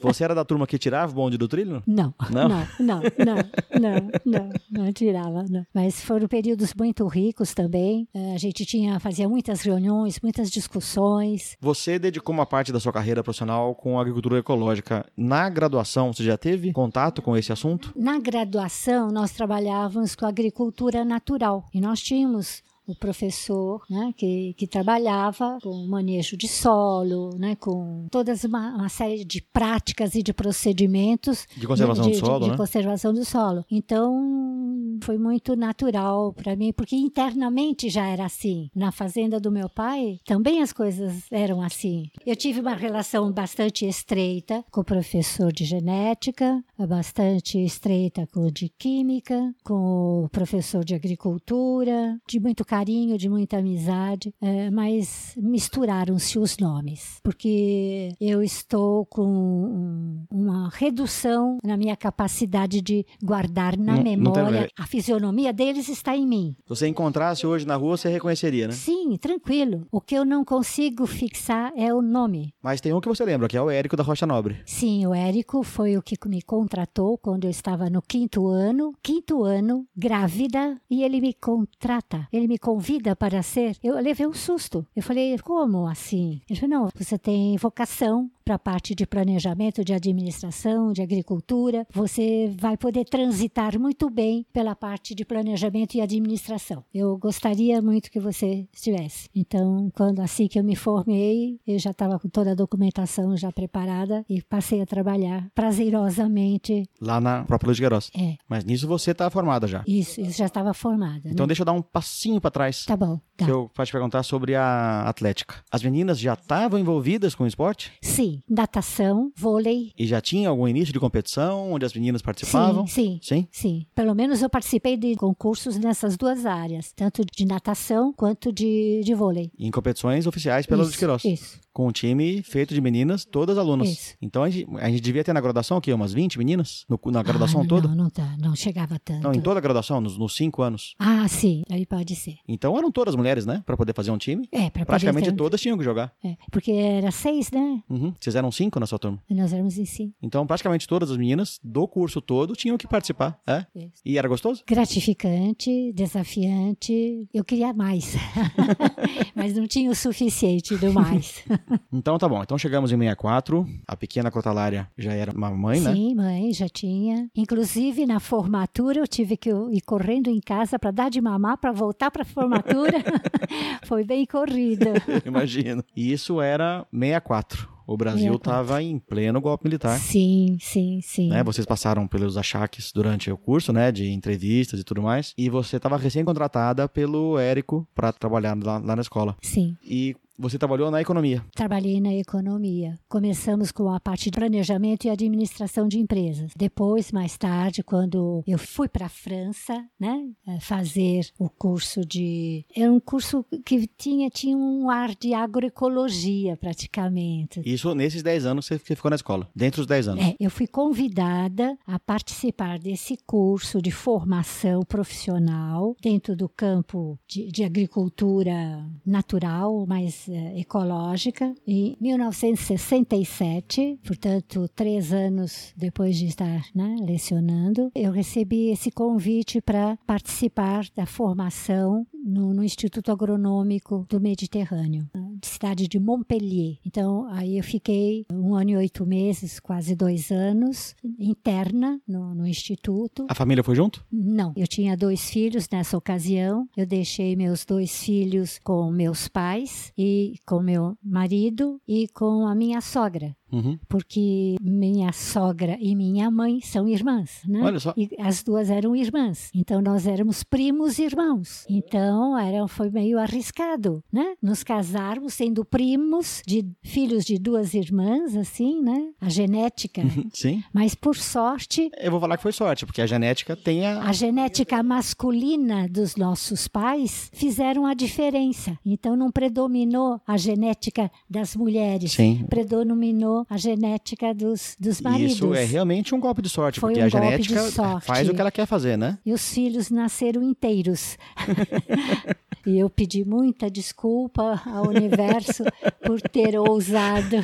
Você era da turma que tirava o bonde do trilho? Não, Não? não, não, não, não, não, não tirava, não. Mas foram períodos muito ricos também. Eh, A gente tinha, fazia muitas reuniões, muitas discussões. Você dedicou uma parte da sua carreira profissional com a agricultura ecológica. Na graduação, você já teve contato com esse assunto? Na graduação, nós trabalhávamos com agricultura natural e nós tínhamos o professor né, que, que trabalhava com manejo de solo, né, com todas uma, uma série de práticas e de procedimentos De conservação de, do solo, de né? conservação do solo. Então, foi muito natural para mim, porque internamente já era assim. Na fazenda do meu pai, também as coisas eram assim. Eu tive uma relação bastante estreita com o professor de genética, bastante estreita com o de química, com o professor de agricultura, de muito carinho, de muita amizade, eh, mas misturaram-se os nomes, porque eu estou com um- uma redução na minha capacidade de guardar na Não- não memória. A fisionomia deles está em mim. Se você encontrasse hoje na rua, você reconheceria, né? Sim, tranquilo. O que eu não consigo fixar é o nome. Mas tem um que você lembra, que é o Érico da Rocha Nobre. Sim, o Érico foi o que me contratou quando eu estava no quinto ano, quinto ano, grávida, e ele me contrata, ele me convida para ser. Eu levei um susto. Eu falei, como assim? Ele falou, não, você tem vocação para a parte de planejamento, de administração, de agricultura, você vai poder transitar muito bem pela parte de planejamento e administração. Eu gostaria muito que você estivesse. Então, quando assim que eu me formei, eu já estava com toda a documentação já preparada e passei a trabalhar prazerosamente. Lá na própria Luz de Queiroz. É. Mas nisso você está formada já. Isso, isso já estava formada. Então né? deixa eu dar um passinho para trás. Tá bom. Tá. Que eu posso te perguntar sobre a Atlética. As meninas já estavam envolvidas com o esporte? Sim, natação, vôlei. E já tinha algum início de competição onde as meninas participavam? Sim, sim. Sim? Sim. Pelo menos eu participei de concursos nessas duas áreas, tanto de natação quanto de, de vôlei. Em competições oficiais pela Luz de Isso, Queiroz. Isso. Com um time feito de meninas, todas alunas. Isso. Então a gente, a gente devia ter na graduação o quê? Umas 20 meninas? No- na graduação ah, não, toda? Não, não, tá, não chegava tanto. Não, em toda a graduação, nos, nos cinco anos. Ah, sim, aí pode ser. Então eram todas mulheres, né? Pra poder fazer um time. É, para Praticamente ter... todas tinham que jogar. É, porque era seis, né? Uhum. Vocês eram cinco na sua turma. E nós éramos em cinco. Então praticamente todas as meninas do curso todo tinham que participar. É? Isso. E era gostoso? Gratificante, desafiante. Eu queria mais, mas não tinha o suficiente do mais. Então tá bom. Então chegamos em 64. A pequena Crotalária já era uma mãe, né? Sim, mãe, já tinha. Inclusive, na formatura, eu tive que ir correndo em casa para dar de mamar, para voltar para a formatura. Foi bem corrida. Imagino. E isso era 64. O Brasil 64. estava em pleno golpe militar. Sim, sim, sim. Né? Vocês passaram pelos achaques durante o curso, né? De entrevistas e tudo mais. E você estava recém-contratada pelo Érico para trabalhar lá, lá na escola. Sim. E você trabalhou na economia. Trabalhei na economia. Começamos com a parte de planejamento e administração de empresas. Depois, mais tarde, quando eu fui para a França, né, eh, fazer o curso de. Era um curso que tinha, tinha um ar de agroecologia, praticamente. Isso nesses 10 anos você você ficou na escola. Dentro dos 10 anos. É, eu fui convidada a participar desse curso de formação profissional dentro do campo de, de agricultura natural, mais eh, ecológica, em 1967, portanto, três anos depois de estar né, lecionando, eu recebi esse convite para participar da formação no, no Instituto Agronômico do Mediterrâneo, cidade de Montpellier. Então, aí eu fiquei um ano e oito meses, quase dois anos, interna no, no Instituto. A família foi junto? Não, eu tinha dois filhos nessa ocasião. Eu deixei meus dois filhos com meus pais e com meu marido e com a minha sogra. Uhum. Porque minha sogra e minha mãe são irmãs, né? Olha só. E as duas eram irmãs. Então nós éramos primos irmãos. Então era, foi meio arriscado, né? Nos casarmos sendo primos de filhos de duas irmãs, assim, né? A genética. Sim. Mas por sorte, Eu vou falar que foi sorte, porque a genética tem a. a genética masculina dos nossos pais fizeram a diferença. Então não predominou a genética das mulheres. Sim. Predominou a genética dos, dos maridos. Isso é realmente um golpe de sorte, Foi porque um a golpe de genética sorte. faz o que ela quer fazer, né? E os filhos nasceram inteiros. e eu pedi muita desculpa ao universo por ter ousado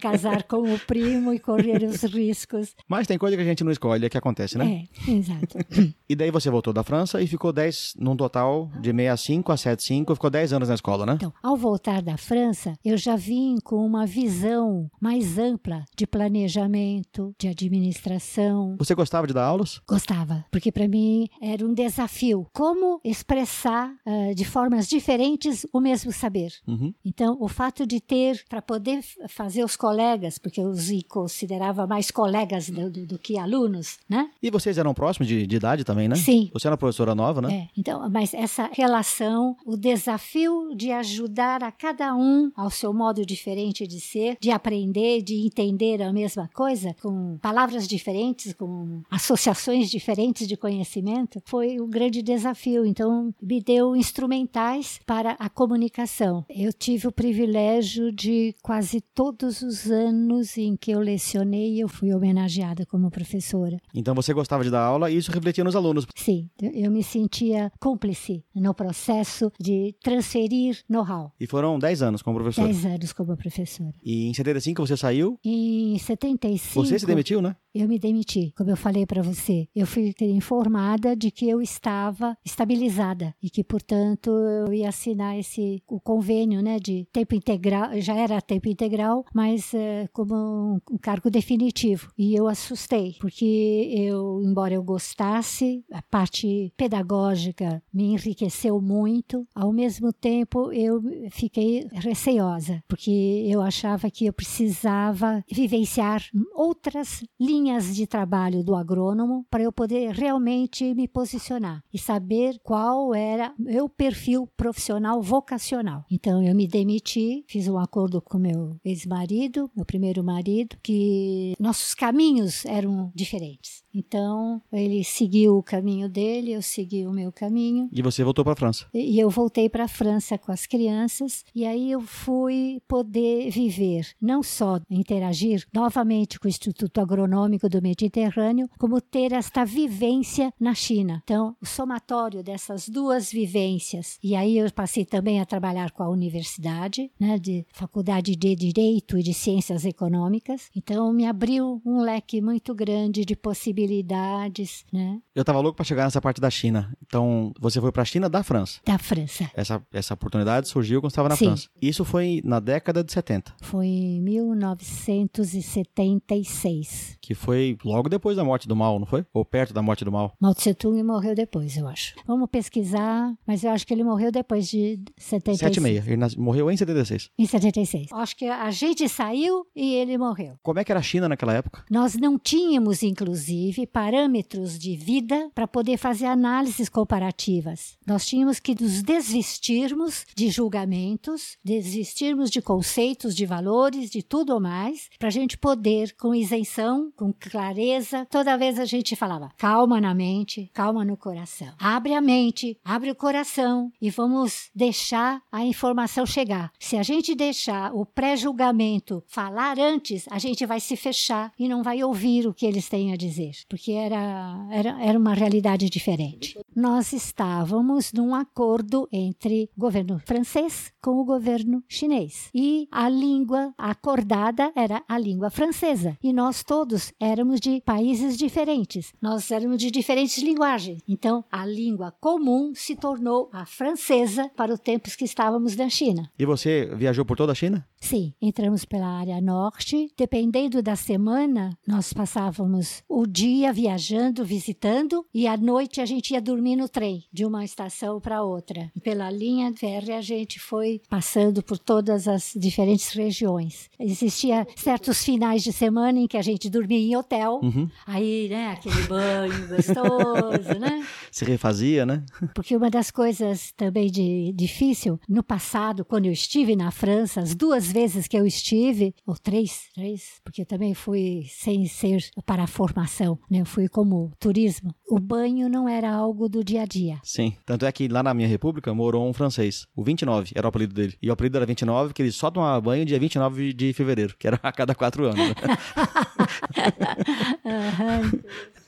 casar com o primo e correr os riscos. Mas tem coisa que a gente não escolhe, é que acontece, né? É, exato. E daí você voltou da França e ficou 10, num total de 65 a 75, ficou 10 anos na escola, né? Então, ao voltar da França, eu já vim com uma visão mais ampla de planejamento, de administração. Você gostava de dar aulas? Gostava, porque para mim era um desafio. Como expressar ah, de formas diferentes o mesmo saber? Uhum. Então, o fato de ter, para poder fazer os colegas, porque eu os considerava mais colegas do, do- do que alunos, né? E vocês eram próximos de, de idade também, né? Sim. Você era professora nova, né? É, então, mas essa relação, o desafio de ajudar a cada um ao seu modo diferente de ser, de aprender, de entender a mesma coisa, com palavras diferentes, com associações diferentes de conhecimento, foi um grande desafio. Então, me deu instrumentais para a comunicação. Eu tive o privilégio de quase todos os anos em que eu lecionei, eu fui homenageada como professora. Então você gostava de dar aula e isso refletia nos alunos. Sim, eu me sentia cúmplice no processo de transferir know-how. E foram 10 anos como professora. Dez anos como professora. E em 75 você saiu, Em 75... você se demitiu, né? Eu me demiti, como eu falei para você. Eu fui informada de que eu estava estabilizada e que, portanto, eu ia assinar esse o convênio, né, de tempo integral. Já era tempo integral, mas é, como um, um cargo definitivo. E eu assustei, porque eu, embora eu gostasse, a parte pedagógica me enriqueceu muito. Ao mesmo tempo, eu fiquei receosa, porque eu achava que eu precisava vivenciar outras linhas de trabalho do agrônomo para eu poder realmente me posicionar e saber qual era meu perfil profissional vocacional. Então eu me demiti, fiz um acordo com meu ex-marido, meu primeiro marido, que nossos caminhos eram diferentes. Então ele seguiu o caminho dele, eu segui o meu caminho. E você voltou para a França? E eu voltei para a França com as crianças e aí eu fui poder viver, não só interagir novamente com o Instituto Agronômico do Mediterrâneo, como ter esta vivência na China. Então, o somatório dessas duas vivências. E aí eu passei também a trabalhar com a universidade, né, de Faculdade de Direito e de Ciências Econômicas. Então, me abriu um leque muito grande de possibilidades, né? Eu estava louco para chegar nessa parte da China. Então, você foi para a China da França? Da França. Essa, essa oportunidade surgiu quando estava na Sim. França. Isso foi na década de 70. Foi em 1976. Que foi logo depois da morte do Mao, não foi? Ou perto da morte do Mao? Mao Tse Tung morreu depois, eu acho. Vamos pesquisar, mas eu acho que ele morreu depois de 76. 7 e meia. Ele nas- morreu em 76. Em 76. Acho que a gente saiu e ele morreu. Como é que era a China naquela época? Nós não tínhamos, inclusive, parâmetros de vida para poder fazer análises comparativas. Nós tínhamos que nos desvestirmos de julgamentos, desvestirmos de conceitos, de valores, de tudo mais, para a gente poder, com isenção, com clareza, toda vez a gente falava: calma na mente, calma no coração. Abre a mente, abre o coração e vamos deixar a informação chegar. Se a gente deixar o pré-julgamento falar antes, a gente vai se fechar e não vai ouvir o que eles têm a dizer, porque era, era, era uma realidade diferente. Nós estávamos num acordo entre o governo francês com o governo chinês e a língua acordada era a língua francesa e nós todos éramos de países diferentes, nós éramos de diferentes linguagens. Então a língua comum se tornou a francesa para os tempos que estávamos na China. E você viajou por toda a China? Sim, entramos pela área norte. Dependendo da semana, nós passávamos o dia viajando, visitando, e à noite a gente ia dormir no trem, de uma estação para outra. Pela linha férrea a gente foi passando por todas as diferentes regiões. Existia certos finais de semana em que a gente dormia em hotel, Uhum. aí, né, aquele banho gostoso, né? Se refazia, né? Porque uma das coisas também de difícil, no passado, quando eu estive na França, as duas vezes que eu estive, ou três, três, porque também fui sem ser para a formação, né? Eu fui como turismo. O banho não era algo do dia a dia. Sim. Tanto é que lá na minha república morou um francês. O 29 era o apelido dele. E o apelido era 29 porque ele só tomava banho dia 29 de fevereiro, que era a cada quatro anos. né? Aham.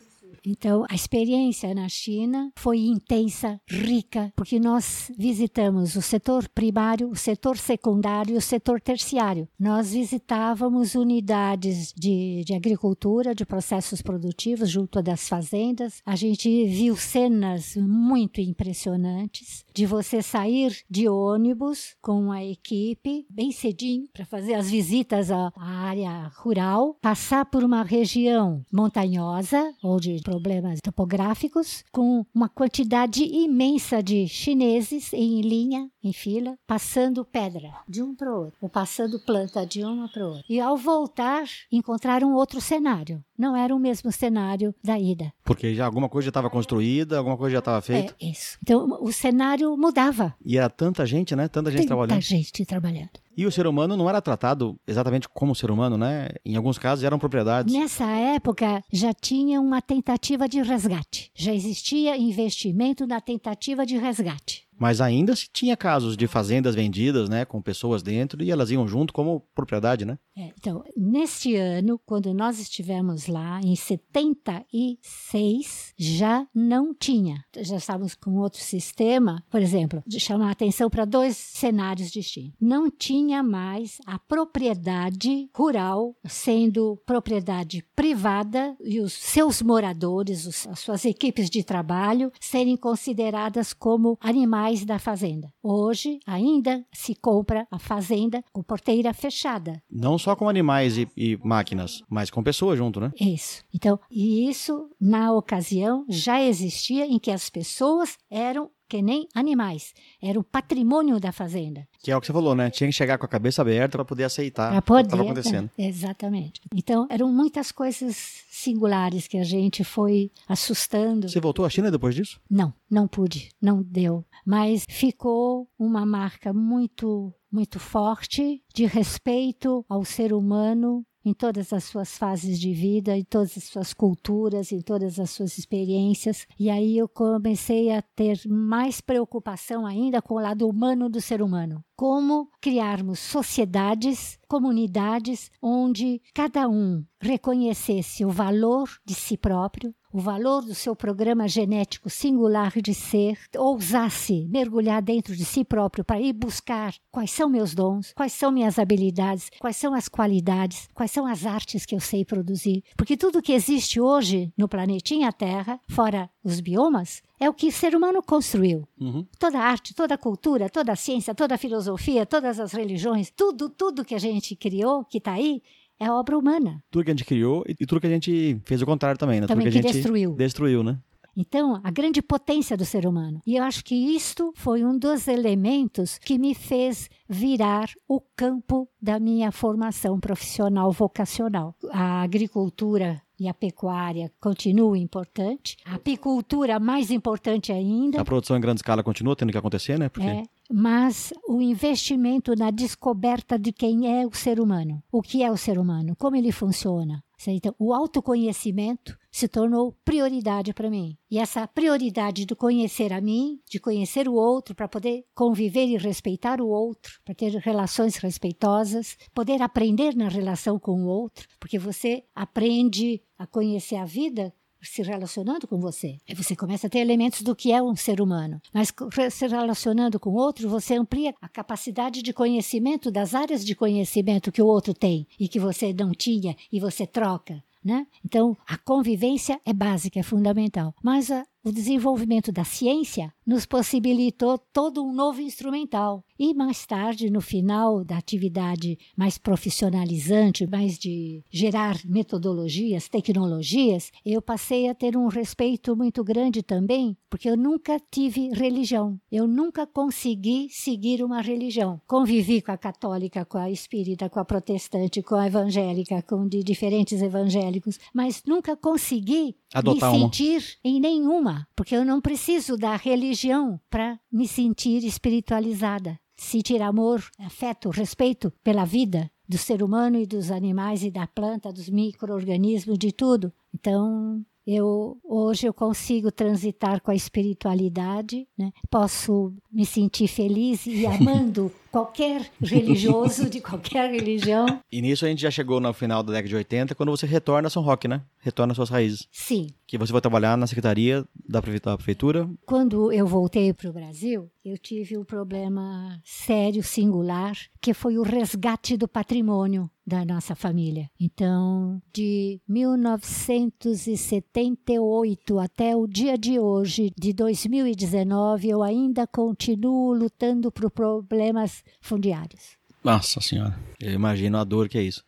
Então, a experiência na China foi intensa, rica, porque nós visitamos o setor primário, o setor secundário e o setor terciário. Nós visitávamos unidades de, de agricultura, de processos produtivos junto das fazendas. A gente viu cenas muito impressionantes de você sair de ônibus com a equipe bem cedinho para fazer as visitas à área rural, passar por uma região montanhosa ou de problemas topográficos, com uma quantidade imensa de chineses em linha, em fila, passando pedra de um para o outro, ou passando planta de uma para o outro. E ao voltar, encontraram outro cenário. Não era o mesmo cenário da ida. Porque já alguma coisa já estava construída, alguma coisa já estava feita. É isso. Então o cenário mudava. E era tanta gente, né? Tanta gente Tanta trabalhando. gente trabalhando. E o ser humano não era tratado exatamente como ser humano, né? Em alguns casos eram propriedades. Nessa época já tinha uma tentativa de resgate. Já existia investimento na tentativa de resgate. Mas ainda se tinha casos de fazendas vendidas, né, com pessoas dentro e elas iam junto como propriedade, né? É, então, neste ano, quando nós estivemos lá, em 76, já não tinha. Já estávamos com outro sistema, por exemplo, de chamar a atenção para dois cenários distintos. Não tinha mais a propriedade rural sendo propriedade privada e os seus moradores, os, as suas equipes de trabalho, serem consideradas como animais da fazenda. Hoje, ainda se compra a fazenda com porteira fechada. Não só com animais e, e máquinas, mas com pessoas junto, né? Isso. Então, e isso, na ocasião, já existia em que as pessoas eram que nem animais. Era o patrimônio da fazenda. Que é o que você falou, né? Tinha que chegar com a cabeça aberta para poder aceitar Pra poder, o que estava acontecendo. né? Exatamente. Então, eram muitas coisas singulares que a gente foi assustando. Você voltou à China depois disso? Não, não pude, não deu. Mas ficou uma marca muito, muito forte de respeito ao ser humano em todas as suas fases de vida, em todas as suas culturas, em todas as suas experiências. E aí eu comecei a ter mais preocupação ainda com o lado humano do ser humano. Como criarmos sociedades, comunidades onde cada um reconhecesse o valor de si próprio, o valor do seu programa genético singular de ser, ousasse mergulhar dentro de si próprio para ir buscar quais são meus dons, quais são minhas habilidades, quais são as qualidades, quais são as artes que eu sei produzir. Porque tudo que existe hoje no planetinha Terra, fora os biomas, é o que o ser humano construiu. Uhum. Toda a arte, toda a cultura, toda a ciência, toda a filosofia, todas as religiões, tudo, tudo que a gente criou, que está aí, é obra humana. Tudo que a gente criou e tudo que a gente fez o contrário também, né? Também tudo que a que gente destruiu. Destruiu, né? Então, a grande potência do ser humano. E eu acho que isto foi um dos elementos que me fez virar o campo da minha formação profissional vocacional. A agricultura e a pecuária continuam importante, a apicultura mais importante ainda. A produção em grande escala continua tendo que acontecer, né? Porque É, mas o investimento na descoberta de quem é o ser humano, o que é o ser humano, como ele funciona. Então, o autoconhecimento se tornou prioridade para mim. E essa prioridade de conhecer a mim, de conhecer o outro, para poder conviver e respeitar o outro, para ter relações respeitosas, poder aprender na relação com o outro, porque você aprende a conhecer a vida se relacionando com você. Você começa a ter elementos do que é um ser humano. Mas se relacionando com outro, você amplia a capacidade de conhecimento das áreas de conhecimento que o outro tem e que você não tinha e você troca. Né? Então, a convivência é básica, é fundamental. Mas a- o desenvolvimento da ciência nos possibilitou todo um novo instrumental. E mais tarde, no final da atividade mais profissionalizante, mais de gerar metodologias, tecnologias, eu passei a ter um respeito muito grande também, porque eu nunca tive religião. Eu nunca consegui seguir uma religião. Convivi com a católica, com a espírita, com a protestante, com a evangélica, com de diferentes evangélicos, mas nunca consegui Adotar me uma. sentir em nenhuma, porque eu não preciso da religião para me sentir espiritualizada, sentir amor, afeto, respeito pela vida do ser humano e dos animais e da planta, dos micro-organismos, de tudo. Então, eu hoje eu consigo transitar com a espiritualidade, né? Posso me sentir feliz e amando qualquer religioso de qualquer religião. E nisso a gente já chegou no final da década de 80, quando você retorna a São Roque, né? Retorna às suas raízes. Sim, Que você vai trabalhar na Secretaria da Prefe- da Prefeitura. Quando eu voltei para o Brasil, eu tive um problema sério, singular, que foi o resgate do patrimônio da nossa família. Então, de 1978 até o dia de hoje, de 2019, eu ainda continuo lutando por problemas fundiários. Nossa Senhora. Eu imagino a dor que é isso.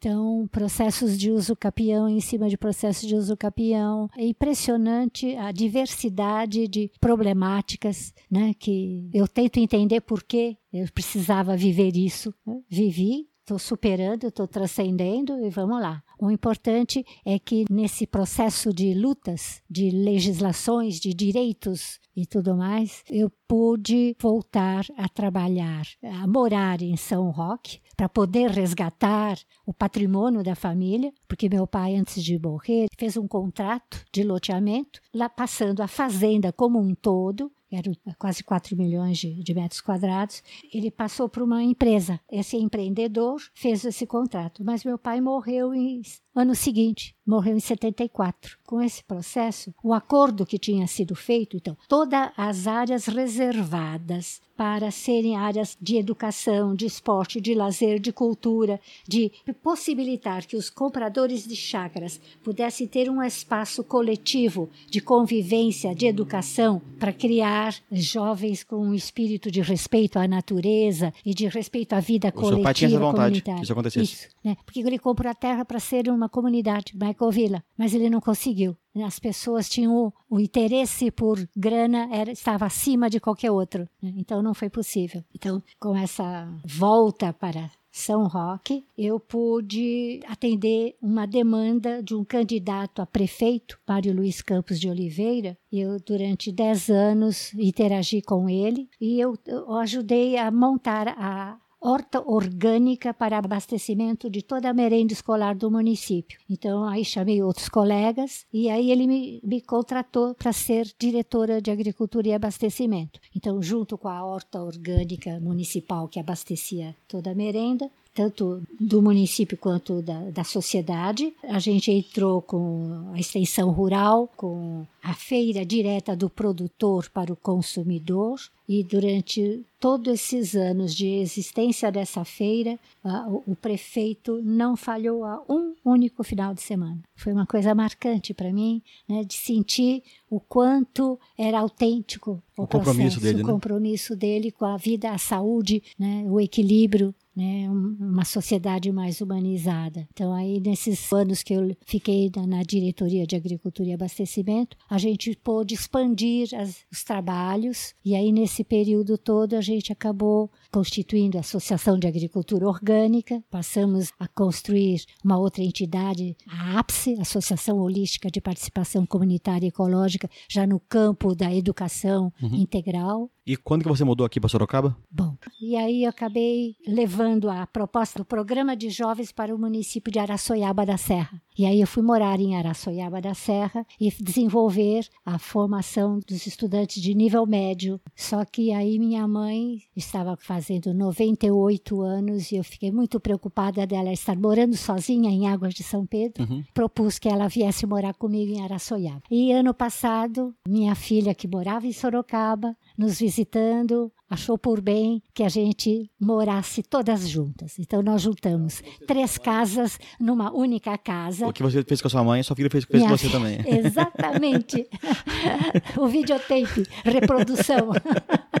Então, processos de uso capião em cima de processos de uso capião. É impressionante a diversidade de problemáticas, né? Que eu tento entender por que eu precisava viver isso. Vivi, estou superando, estou transcendendo e vamos lá. O importante é que nesse processo de lutas, de legislações, de direitos e tudo mais, eu pude voltar a trabalhar, a morar em São Roque, para poder resgatar o patrimônio da família, porque meu pai, antes de morrer, fez um contrato de loteamento, lá passando a fazenda como um todo eram quase 4 milhões de, de metros quadrados. Ele passou para uma empresa. Esse empreendedor fez esse contrato, mas meu pai morreu em ano seguinte, morreu em 74. Com esse processo, o acordo que tinha sido feito, então, todas as áreas reservadas para serem áreas de educação, de esporte, de lazer, de cultura, de possibilitar que os compradores de chácaras pudessem ter um espaço coletivo de convivência, de educação, para criar jovens com um espírito de respeito à natureza e de respeito à vida o coletiva. Seu pai tinha essa vontade que isso acontecesse. Isso, né? Porque ele comprou a terra para ser uma comunidade, uma ecovila, mas ele não conseguiu. As pessoas tinham o, o interesse por grana era, estava acima de qualquer outro, né? então não foi possível. Então, com essa volta para são Roque, eu pude atender uma demanda de um candidato a prefeito, Mário Luiz Campos de Oliveira. Eu, durante dez anos, interagi com ele e eu, eu ajudei a montar a, horta orgânica para abastecimento de toda a merenda escolar do município. Então, aí chamei outros colegas e aí ele me, me contratou para ser diretora de agricultura e abastecimento. Então, junto com a horta orgânica municipal que abastecia toda a merenda, tanto do município quanto da, da sociedade. A gente entrou com a extensão rural, com a feira direta do produtor para o consumidor, e durante todos esses anos de existência dessa feira, o, prefeito não falhou a um único final de semana. Foi uma coisa marcante para mim, né, de sentir o quanto era autêntico o, o compromisso processo, dele, o né? compromisso dele com a vida, a saúde, né, o equilíbrio né, uma sociedade mais humanizada. Então, aí, nesses anos que eu fiquei na, diretoria de agricultura e abastecimento, a gente pôde expandir as, os trabalhos, e aí, nesse período todo, a gente acabou constituindo a Associação de Agricultura Orgânica, passamos a construir uma outra entidade, a APSE, Associação Holística de Participação Comunitária e Ecológica, já no campo da educação Uhum. integral. E quando que você mudou aqui para Sorocaba? Bom, e aí eu acabei levando a proposta do programa de jovens para o município de Araçoiaba da Serra. E aí eu fui morar em Araçoiaba da Serra e desenvolver a formação dos estudantes de nível médio. Só que aí minha mãe estava fazendo 98 anos e eu fiquei muito preocupada dela estar morando sozinha em Águas de São Pedro. Uhum. Propus que ela viesse morar comigo em Araçoiaba. E ano passado, minha filha que morava em Sorocaba, nos visitando, achou por bem que a gente morasse todas juntas. Então nós juntamos três casas numa única casa. O que você fez com a sua mãe, sua filha fez, fez com você também. Exatamente. o videotape, reprodução.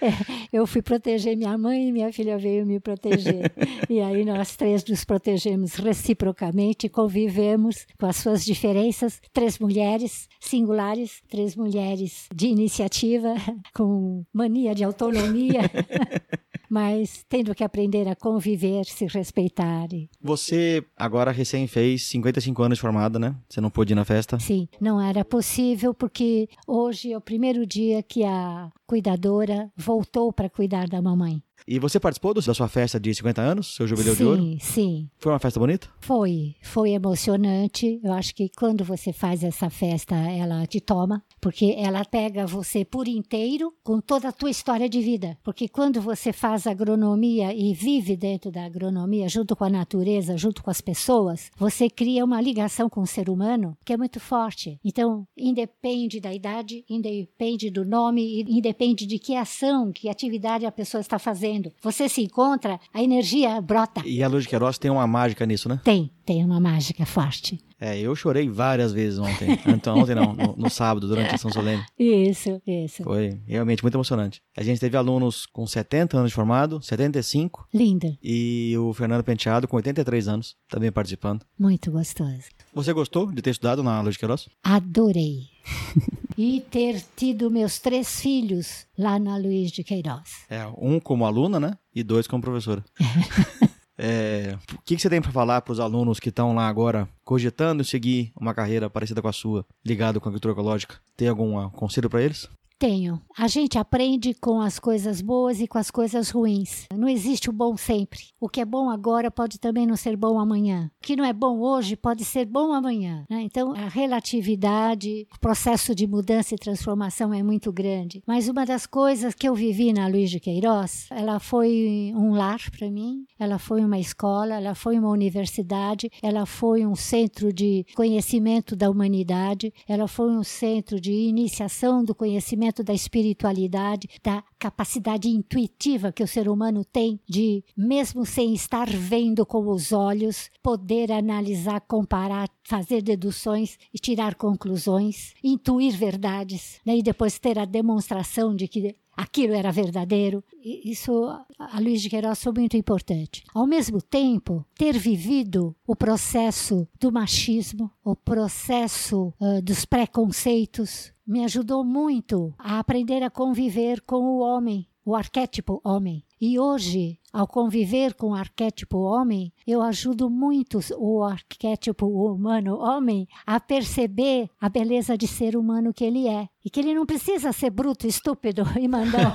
É, eu fui proteger minha mãe e minha filha veio me proteger. E aí nós três nos protegemos reciprocamente, convivemos com as suas diferenças. Três mulheres singulares, três mulheres de iniciativa, com mania de autonomia. Mas tendo que aprender a conviver, se respeitar. Você agora recém fez 55 anos de formada, né? Você não pôde ir na festa. Sim, não era possível porque hoje é o primeiro dia que a cuidadora voltou para cuidar da mamãe. E você participou da sua festa de 50 anos, seu jubileu de ouro? Sim, sim. Foi uma festa bonita? Foi, foi emocionante. Eu acho que quando você faz essa festa, ela te toma, porque ela pega você por inteiro com toda a tua história de vida. Porque quando você faz agronomia e vive dentro da agronomia, junto com a natureza, junto com as pessoas, você cria uma ligação com o ser humano que é muito forte. Então, independe da idade, independe do nome, independe de que ação, que atividade a pessoa está fazendo. Você se encontra, a energia brota. E a Luz de Queiroz tem uma mágica nisso, né? Tem, tem uma mágica forte. É, eu chorei várias vezes ontem. Então, ontem não, no, no sábado, durante a São Solene. Isso, isso. Foi realmente muito emocionante. A gente teve alunos com 70 anos de formado, 75, Linda, e o Fernando Penteado com 83 anos, também participando. muito gostosa. Você gostou de ter estudado na Luz de Queiroz? Adorei. e ter tido meus três filhos lá na Luiz de Queiroz. É, um como aluna, né? E dois como professora. É, o que, que você tem para falar para os alunos que estão lá agora cogitando seguir uma carreira parecida com a sua, ligado com a agricultura ecológica? Tem algum ah, conselho para eles? Tenho. A gente aprende com as coisas boas e com as coisas ruins. Não existe o bom sempre. O que é bom agora pode também não ser bom amanhã. O que não é bom hoje pode ser bom amanhã. Né? Então, a relatividade, o processo de mudança e transformação é muito grande. Mas uma das coisas que eu vivi na Luiz de Queiroz, ela foi um lar para mim, ela foi uma escola, ela foi uma universidade, ela foi um centro de conhecimento da humanidade, ela foi um centro de iniciação do conhecimento da espiritualidade, da capacidade intuitiva que o ser humano tem de, mesmo sem estar vendo com os olhos, poder analisar, comparar, fazer deduções e tirar conclusões, intuir verdades, né? e depois ter a demonstração de que aquilo era verdadeiro. Isso a Luiz de Queiroz foi muito importante. Ao mesmo tempo, ter vivido o processo do machismo, o processo uh, dos preconceitos, me ajudou muito a aprender a conviver com o homem, o arquétipo homem. E hoje, ao conviver com o arquétipo homem, eu ajudo muito o arquétipo humano homem a perceber a beleza de ser humano que ele é. E que ele não precisa ser bruto, estúpido e mandão.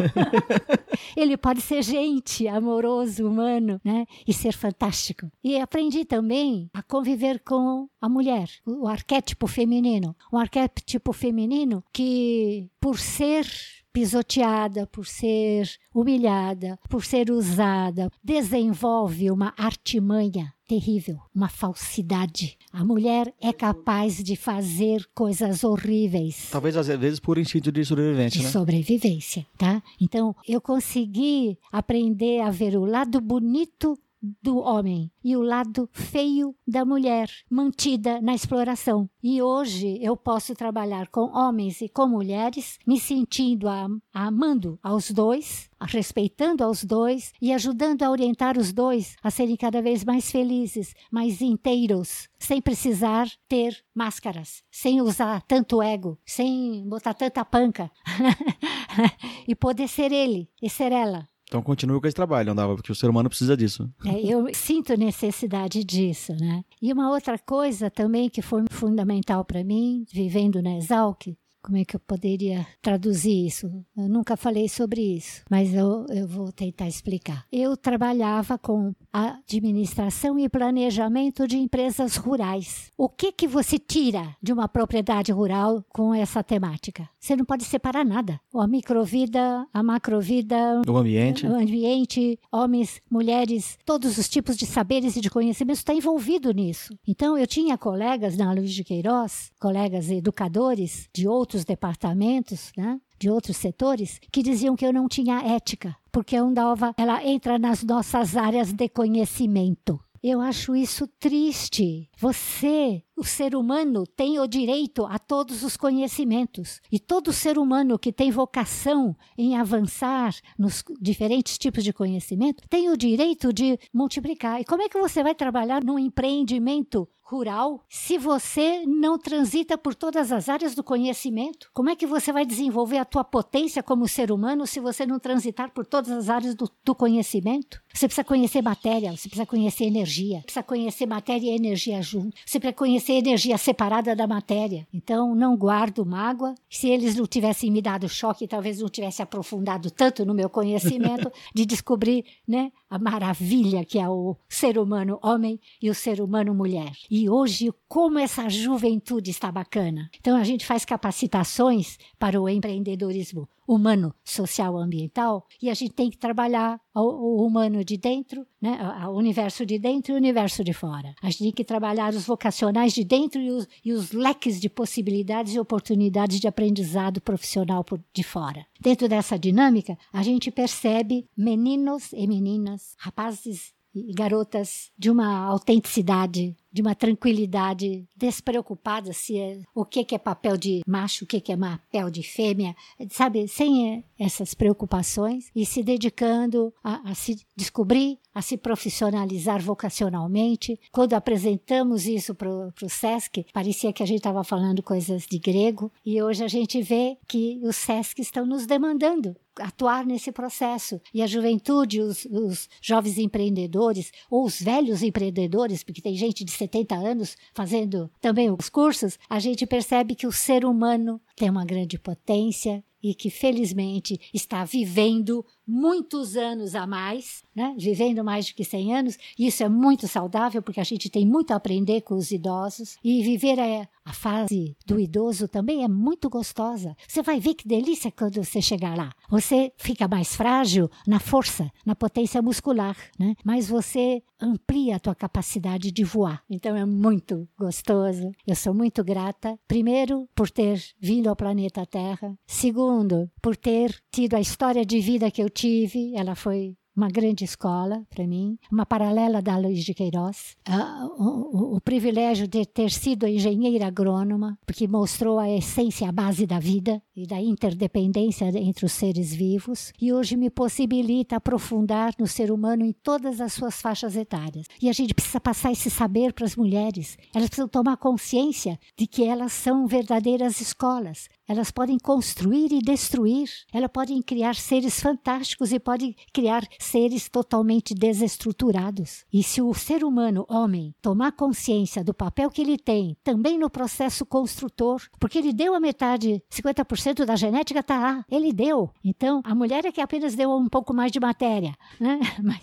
ele pode ser gente, amoroso, humano, né? E ser fantástico. E aprendi também a conviver com a mulher, o arquétipo feminino. Um arquétipo feminino que, por ser pisoteada, por ser humilhada, por ser usada, desenvolve uma artimanha terrível, uma falsidade. A mulher é capaz de fazer coisas horríveis. Talvez às vezes por instinto de sobrevivência, de né? sobrevivência, tá? Então, eu consegui aprender a ver o lado bonito do homem e o lado feio da mulher, mantida na exploração. E hoje eu posso trabalhar com homens e com mulheres, me sentindo a, amando aos dois, respeitando aos dois e ajudando a orientar os dois a serem cada vez mais felizes, mais inteiros, sem precisar ter máscaras, sem usar tanto ego, sem botar tanta panca e poder ser ele e ser ela então continue com esse trabalho, Andava, porque o ser humano precisa disso. É, eu sinto necessidade disso, né? E uma outra coisa também que foi fundamental para mim, vivendo na Exalc, como é que eu poderia traduzir isso? Eu nunca falei sobre isso, mas eu, eu vou tentar explicar. Eu trabalhava com administração e planejamento de empresas rurais. O que que você tira de uma propriedade rural com essa temática? Você não pode separar nada. A microvida, a macrovida, o ambiente, o ambiente, homens, mulheres, todos os tipos de saberes e de conhecimentos está envolvido nisso. Então eu tinha colegas na Luiz de Queiroz, colegas educadores de outros departamentos, né? de outros setores que diziam que eu não tinha ética, porque a Undalva ela entra nas nossas áreas de conhecimento. Eu acho isso triste. Você, o ser humano, tem o direito a todos os conhecimentos. E todo ser humano que tem vocação em avançar nos diferentes tipos de conhecimento tem o direito de multiplicar. E como é que você vai trabalhar num empreendimento rural se você não transita por todas as áreas do conhecimento? Como é que você vai desenvolver a tua potência como ser humano se você não transitar por todas as áreas do, do conhecimento? Você precisa conhecer matéria, você precisa conhecer energia, precisa conhecer matéria e energia junto, você precisa conhecer energia separada da matéria. Então, não guardo mágoa. Se eles não tivessem me dado choque, talvez não tivesse aprofundado tanto no meu conhecimento de descobrir né, a maravilha que é o ser humano homem e o ser humano mulher. E hoje, como essa juventude está bacana. Então, a gente faz capacitações para o empreendedorismo humano, social, ambiental, e a gente tem que trabalhar o, humano de dentro, né, o universo de dentro e o universo de fora. A gente tem que trabalhar os vocacionais de dentro e os, e os leques de possibilidades e oportunidades de aprendizado profissional por, de fora. Dentro dessa dinâmica, a gente percebe meninos e meninas, rapazes e garotas de uma autenticidade de uma tranquilidade despreocupada se é, o que, que é papel de macho, o que, que é papel de fêmea, sabe, sem essas preocupações e se dedicando a, a se descobrir, a se profissionalizar vocacionalmente. Quando apresentamos isso para o SESC, parecia que a gente estava falando coisas de grego e hoje a gente vê que os SESC estão nos demandando atuar nesse processo. E a juventude, os, os jovens empreendedores, ou os velhos empreendedores, porque tem gente de 70 anos fazendo também os cursos, a gente percebe que o ser humano tem uma grande potência e que felizmente está vivendo muitos anos a mais, né? vivendo mais de que 100 anos. Isso é muito saudável porque a gente tem muito a aprender com os idosos e viver a, a fase do idoso também é muito gostosa. Você vai ver que delícia quando você chegar lá. Você fica mais frágil na força, na potência muscular, né? mas você amplia a tua capacidade de voar. Então é muito gostoso. Eu sou muito grata, primeiro, por ter vindo ao planeta Terra, segundo, por ter tido a história de vida que eu tive. Ela foi uma grande escola para mim, uma paralela da Luiz de Queiroz. Uh, o, o, o, privilégio de ter sido engenheira agrônoma, porque mostrou a essência, a base da vida e da interdependência entre os seres vivos, e hoje me possibilita aprofundar no ser humano em todas as suas faixas etárias. E a gente precisa passar esse saber para as mulheres. Elas precisam tomar consciência de que elas são verdadeiras escolas. Elas podem construir e destruir. Elas podem criar seres fantásticos e podem criar seres totalmente desestruturados. E se o ser humano, homem, tomar consciência do papel que ele tem também no processo construtor, porque ele deu a metade, 50% da genética está lá, ele deu. Então, a mulher é que apenas deu um pouco mais de matéria, né? mas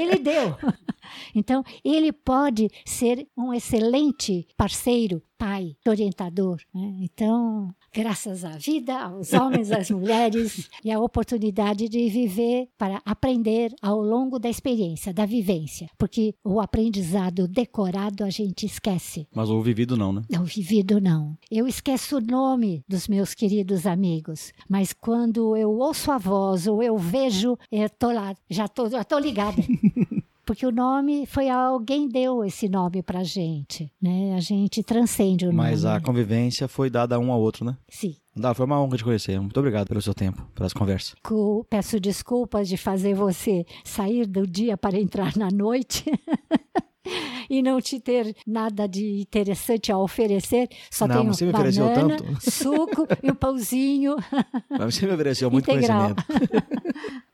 ele deu. Então, ele pode ser um excelente parceiro, pai, orientador. Né? Então, graças à vida, aos homens, às mulheres e à oportunidade de viver para aprender ao longo da experiência, da vivência, porque o aprendizado decorado a gente esquece. Mas o vivido não, né? O vivido não. Eu esqueço o nome dos meus queridos amigos, mas quando eu ouço a voz ou eu vejo, eu tô lá, já tô, já tô ligada. porque o nome foi alguém deu esse nome pra gente, né? A gente transcende o Mas nome. a convivência foi dada um ao outro, né? Sim. Dá, foi uma honra te conhecer. Muito obrigado pelo seu tempo, pelas conversas. Peço desculpas de fazer você sair do dia para entrar na noite. e não te ter nada de interessante a oferecer. Só não, tenho você me banana, ofereceu tanto. suco e um pãozinho. Mas você me ofereceu muito Integral. conhecimento.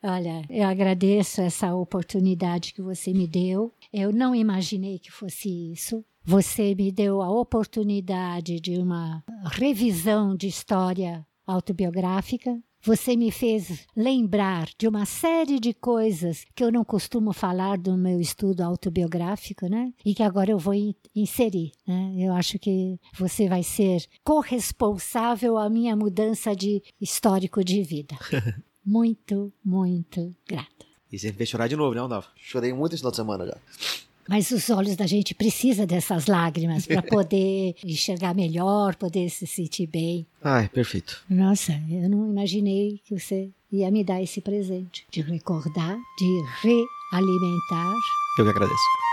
Olha, eu agradeço essa oportunidade que você me deu. Eu não imaginei que fosse isso. Você me deu a oportunidade de uma revisão de história autobiográfica. Você me fez lembrar de uma série de coisas que eu não costumo falar do meu estudo autobiográfico, né? E que agora eu vou in inserir, né? Eu acho que você vai ser corresponsável à minha mudança de histórico de vida. muito, muito grata. E você fez chorar de novo, né, Andava? Chorei muito esse final de semana já. Mas os olhos da gente precisa dessas lágrimas para poder enxergar melhor, poder se sentir bem. Ai, perfeito. Nossa, eu não imaginei que você ia me dar esse presente de recordar, de realimentar. Eu que agradeço.